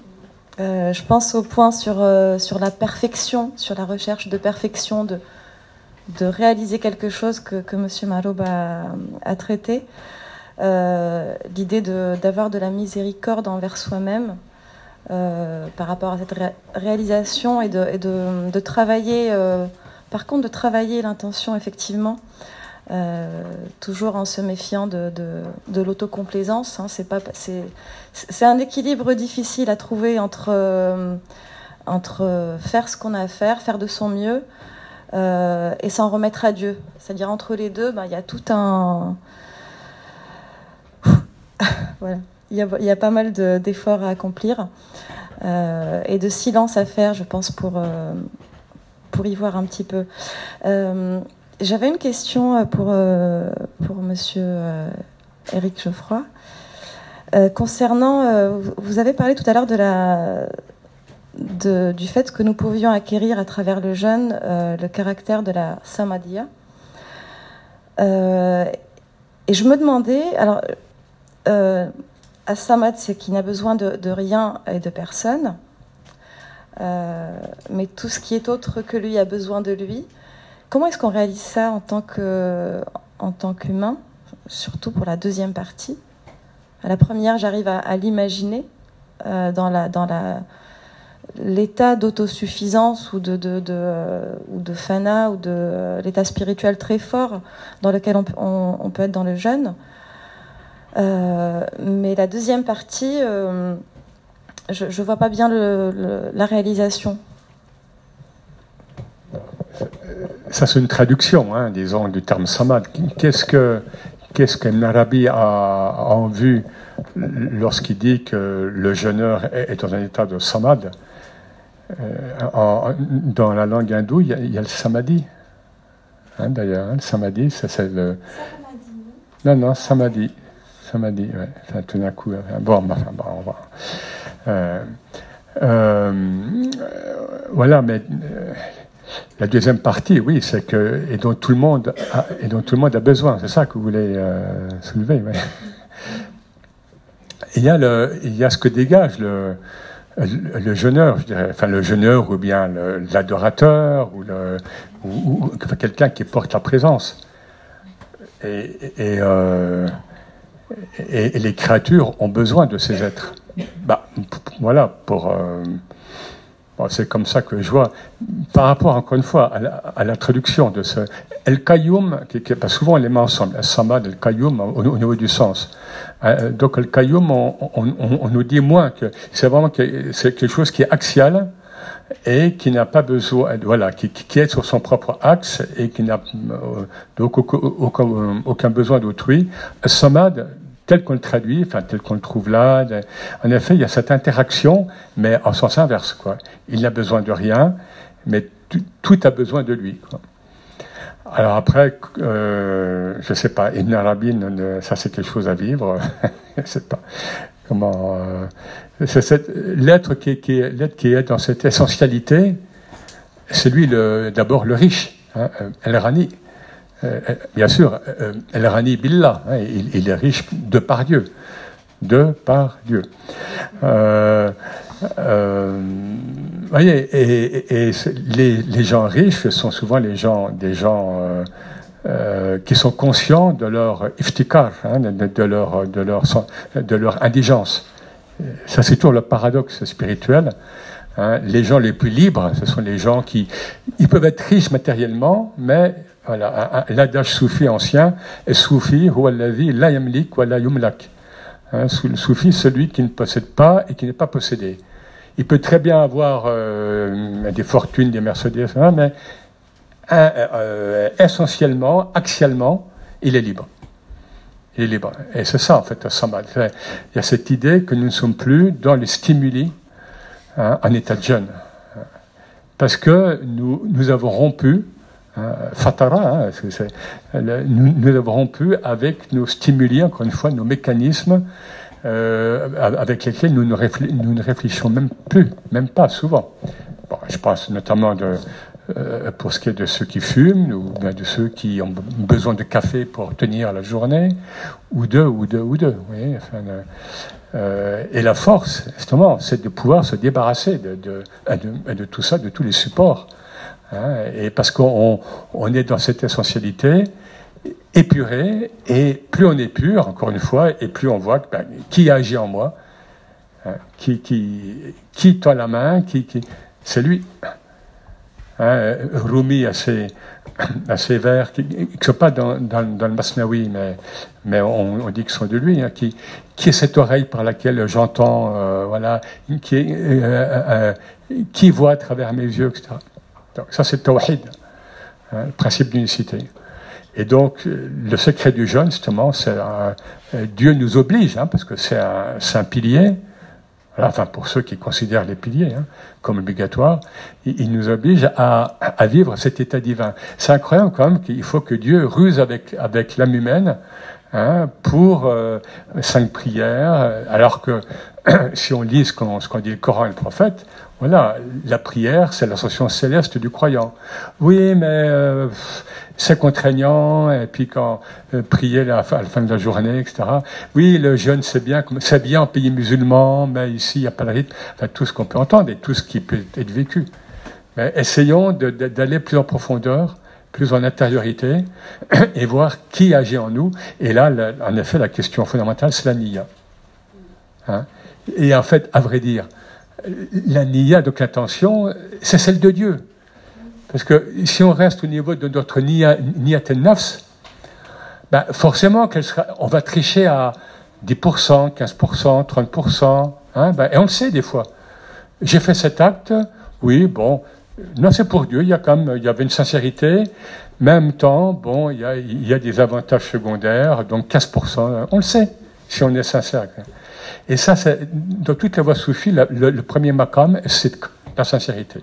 Euh, je pense au point sur, sur la perfection, sur la recherche de perfection, de, de réaliser quelque chose que, que M. Marob a, traité. L'idée d'avoir de, la miséricorde envers soi-même. par rapport à cette réalisation et de, et de, de travailler par contre, de travailler l'intention, effectivement, euh, toujours en se méfiant de, l'autocomplaisance. Hein, c'est, un équilibre difficile à trouver entre, euh, entre faire ce qu'on a à faire, faire de son mieux, et s'en remettre à Dieu. C'est-à-dire entre les deux, ben, il y a tout un... voilà. Il y, a, il y, a, pas mal d'efforts à accomplir et de silence à faire, je pense, pour, pour y voir un petit peu. J'avais une question pour, pour monsieur Éric Geoffroy. Euh, concernant, euh, vous avez parlé tout à l'heure de la, du fait que nous pouvions acquérir à travers le jeûne euh, le caractère de la samadhiya. et je me demandais, alors, à samad, c'est qu'il n'a besoin de, rien et de personne, mais tout ce qui est autre que lui a besoin de lui. Comment est-ce qu'on réalise ça en tant que, en tant qu'humain, surtout pour la deuxième partie? À la première, j'arrive à, l'imaginer euh, dans la dans la l'état d'autosuffisance ou de, de, ou de fana ou de l'état spirituel très fort dans lequel on, peut être dans le jeûne. Euh, mais la deuxième partie, euh, je ne vois pas bien le, la réalisation. Ça, c'est une traduction, hein, disons, du terme samad. Qu'est-ce que qu'est-ce qu'Ibn Arabi a, en vue lorsqu'il dit que le jeûneur est, dans un état de samad? Euh, Dans la langue hindoue, il y a, le samadhi. Hein, D'ailleurs, hein, le samadhi, c'est le. Non, non, samadhi. Samadhi, ouais. tout d'un coup. Bon, enfin, bon, on va. Euh, euh, voilà, mais la deuxième partie, oui, c'est que et dont tout le monde a, et dont tout le monde a besoin. C'est ça que vous voulez euh, soulever. Il y a le, il y a ce que dégage le, le, jeûneur, je dirais, enfin le jeûneur ou bien l'adorateur ou, le, ou, quelqu'un qui porte la présence. Et, et, euh, et, les créatures ont besoin de ces êtres. Bah, voilà, pour, euh, c'est comme ça que je vois. Par rapport, encore une fois, à la, traduction de ce El Qayyum, qui, qui souvent les met ensemble, Samad, El Qayyum, au, niveau du sens. Euh, donc El Qayyum, on, nous dit moins que c'est vraiment c'est quelque chose qui est axial et qui n'a pas besoin, voilà, qui, est sur son propre axe et qui n'a euh, donc aucun, aucun besoin d'autrui. Samad, tel qu'on le traduit, enfin tel qu'on le trouve là. En effet, il y a cette interaction, mais en sens inverse. Quoi. Il n'a besoin de rien, mais tout, a besoin de lui. Alors après, euh, je ne sais pas, Ibn Arabi, ça c'est quelque chose à vivre. je sais pas comment. Euh, c'est cette lettre qui, est dans cette essentialité. C'est lui d'abord le riche, hein, El-Rani. Euh, euh, bien sûr, euh, El Rani Billah, hein, il, est riche de par Dieu. De par Dieu. voyez, et, les, gens riches sont souvent les gens, des gens qui sont conscients de leur iftikar, hein, de, leur, de, leur, de leur indigence. Ça, c'est toujours le paradoxe spirituel. Hein. Les gens les plus libres, ce sont les gens qui ils peuvent être riches matériellement, mais voilà, l'adage soufi ancien soufi, la yamlik wa la yumlak. Hein, soufi, celui qui ne possède pas et qui n'est pas possédé. Il peut très bien avoir euh, des fortunes, des Mercedes, hein, mais euh, essentiellement, axialement, il est libre. Il est libre. Et c'est ça, en fait, Il y a cette idée que nous ne sommes plus dans les stimuli hein, en état de jeûne. Parce que nous, nous avons rompu fatara, hein, nous, nous, avons avec nos stimuli, encore une fois, nos mécanismes euh, avec lesquels nous ne, nous réfléchissons même plus, même pas souvent. Bon, je pense notamment de, euh, pour ce qui est de ceux qui fument, ou de ceux qui ont besoin de café pour tenir la journée, ou deux, ou deux, ou deux. Oui, enfin, euh, et la force, justement, c'est de pouvoir se débarrasser de, de, de tout ça, de tous les supports Hein, et parce qu'on on est dans cette essentialité épurée, et plus on est pur, encore une fois, et plus on voit ben, qui agit en moi, hein, qui, qui, la main, qui, c'est lui. Hein, Rumi a ses, vers qui ne sont pas dans, le Masnawi, mais, mais on, dit qu'ils sont de lui, qui, qui est cette oreille par laquelle j'entends, euh, voilà, euh, euh, qui voit à travers mes yeux, etc. Donc ça c'est tawhid. hein, le principe d'unicité. Et donc, le secret du jeûne, justement, c'est euh, Dieu nous oblige, hein, parce que c'est un, pilier, enfin pour ceux qui considèrent les piliers hein, comme obligatoires, il, nous oblige à, vivre cet état divin. C'est incroyable quand même qu'il faut que Dieu ruse avec, l'âme humaine hein, pour euh, cinq prières, alors que si on lit ce qu'on dit le Coran et le prophète, voilà, la prière, c'est l'ascension céleste du croyant. Oui, mais euh, c'est contraignant, et puis quand euh, prier à la, fin de la journée, etc. Oui, le jeûne, c'est bien, c'est bien en pays musulman, mais ici, il n'y a pas le rythme. Enfin, tout ce qu'on peut entendre et tout ce qui peut être vécu. Mais essayons d'aller plus en profondeur, plus en intériorité, et voir qui agit en nous. Et là, en effet, la question fondamentale, c'est la niya. Hein? Et en fait, à vrai dire, la niya, donc l'intention, c'est celle de Dieu. Parce que si on reste au niveau de notre niya, niyat nafs, ben forcément sera, on va tricher à 10%, 15%, 30%, hein, ben, et on le sait des fois. J'ai fait cet acte, oui, bon, non, c'est pour Dieu, il y, a quand même, il y avait une sincérité, même temps, bon, il y, a, il y a des avantages secondaires, donc 15%, on le sait, si on est sincère. Et ça, dans toutes les voies soufis, le, le, premier makam, c'est la sincérité.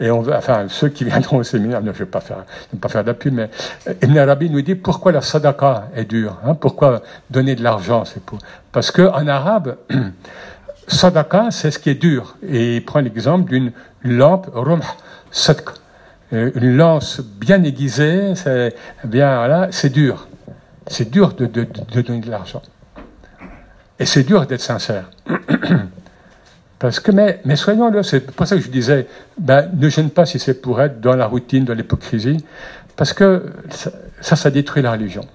Et on enfin, ceux qui viendront au séminaire, je ne vais pas faire, faire d'appui, mais euh, Ibn Arabi nous dit pourquoi la sadaqa est dure, hein, pourquoi donner de l'argent, c'est pour. Parce que arabe, sadaqa, c'est ce qui est dur. Et il prend l'exemple d'une lampe rumh sadq. Euh, une lance bien aiguisée, c'est bien, voilà, c'est dur. C'est dur de donner de l'argent. Et c'est dur d'être sincère. Parce que, mais, mais soyons-le, c'est pour ça que je disais, ben, ne gêne pas si c'est pour être dans la routine, dans l'hypocrisie, parce que ça, ça, détruit la religion.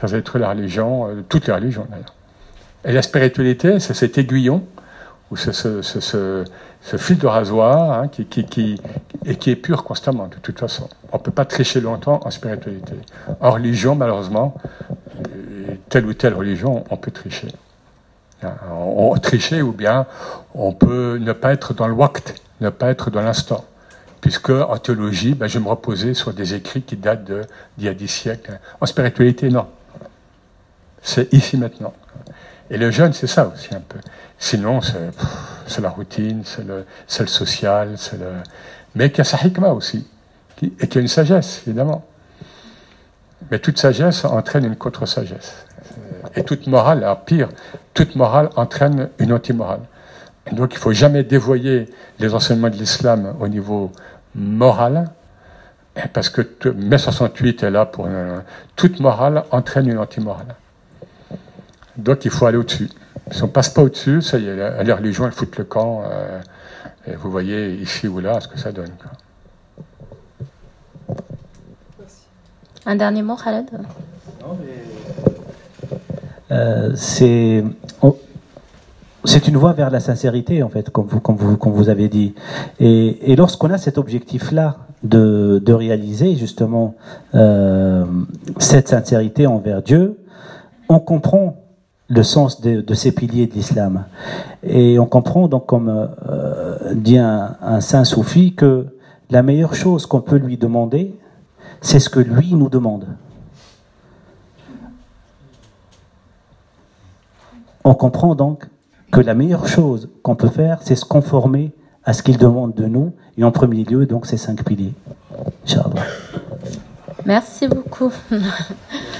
Ça, détruit la religion, euh, toutes les religions d'ailleurs. Et la spiritualité, c'est cet aiguillon, ou ce, ce, ce, ce fil de rasoir, hein, qui, qui, qui, et qui est pur constamment, de toute façon. On ne peut pas tricher longtemps en spiritualité. En religion, malheureusement, telle ou telle religion, on peut tricher. On, tricher ou bien on peut ne pas être dans le waqt, ne pas être dans l'instant. Puisque en théologie, ben, je me reposer sur des écrits qui datent d'il y a dix siècles. En spiritualité, non. C'est ici maintenant. Et le jeûne, c'est ça aussi un peu. Sinon, c'est la routine, c'est le, social, c'est le... mais qu'il y a sa hikmah aussi, et qu'il y a une sagesse, évidemment. Mais toute sagesse entraîne une contre-sagesse. Et toute morale, alors pire, toute morale entraîne une anti-morale. Donc il ne faut jamais dévoyer les enseignements de l'islam au niveau moral, parce que mai 68 est là pour... toute morale entraîne une anti-morale. Donc il faut aller au-dessus. Si on ne passe pas au-dessus, ça y est, les religions, elles foutent le camp. Euh, et vous voyez ici ou là ce que ça donne. Un dernier mot, Khaled? Euh, c'est c'est une voie vers la sincérité, en fait, comme vous, comme vous, comme vous avez dit. Et, et lorsqu'on a cet objectif-là de, de, réaliser justement euh, cette sincérité envers Dieu, on comprend le sens de, ces piliers de l'islam. Et on comprend donc, comme euh, dit un, un saint soufi, que la meilleure chose qu'on peut lui demander, c'est ce que lui nous demande. On comprend donc que la meilleure chose qu'on peut faire, c'est se conformer à ce qu'il demande de nous, et en premier lieu, donc, ces cinq piliers. Merci beaucoup.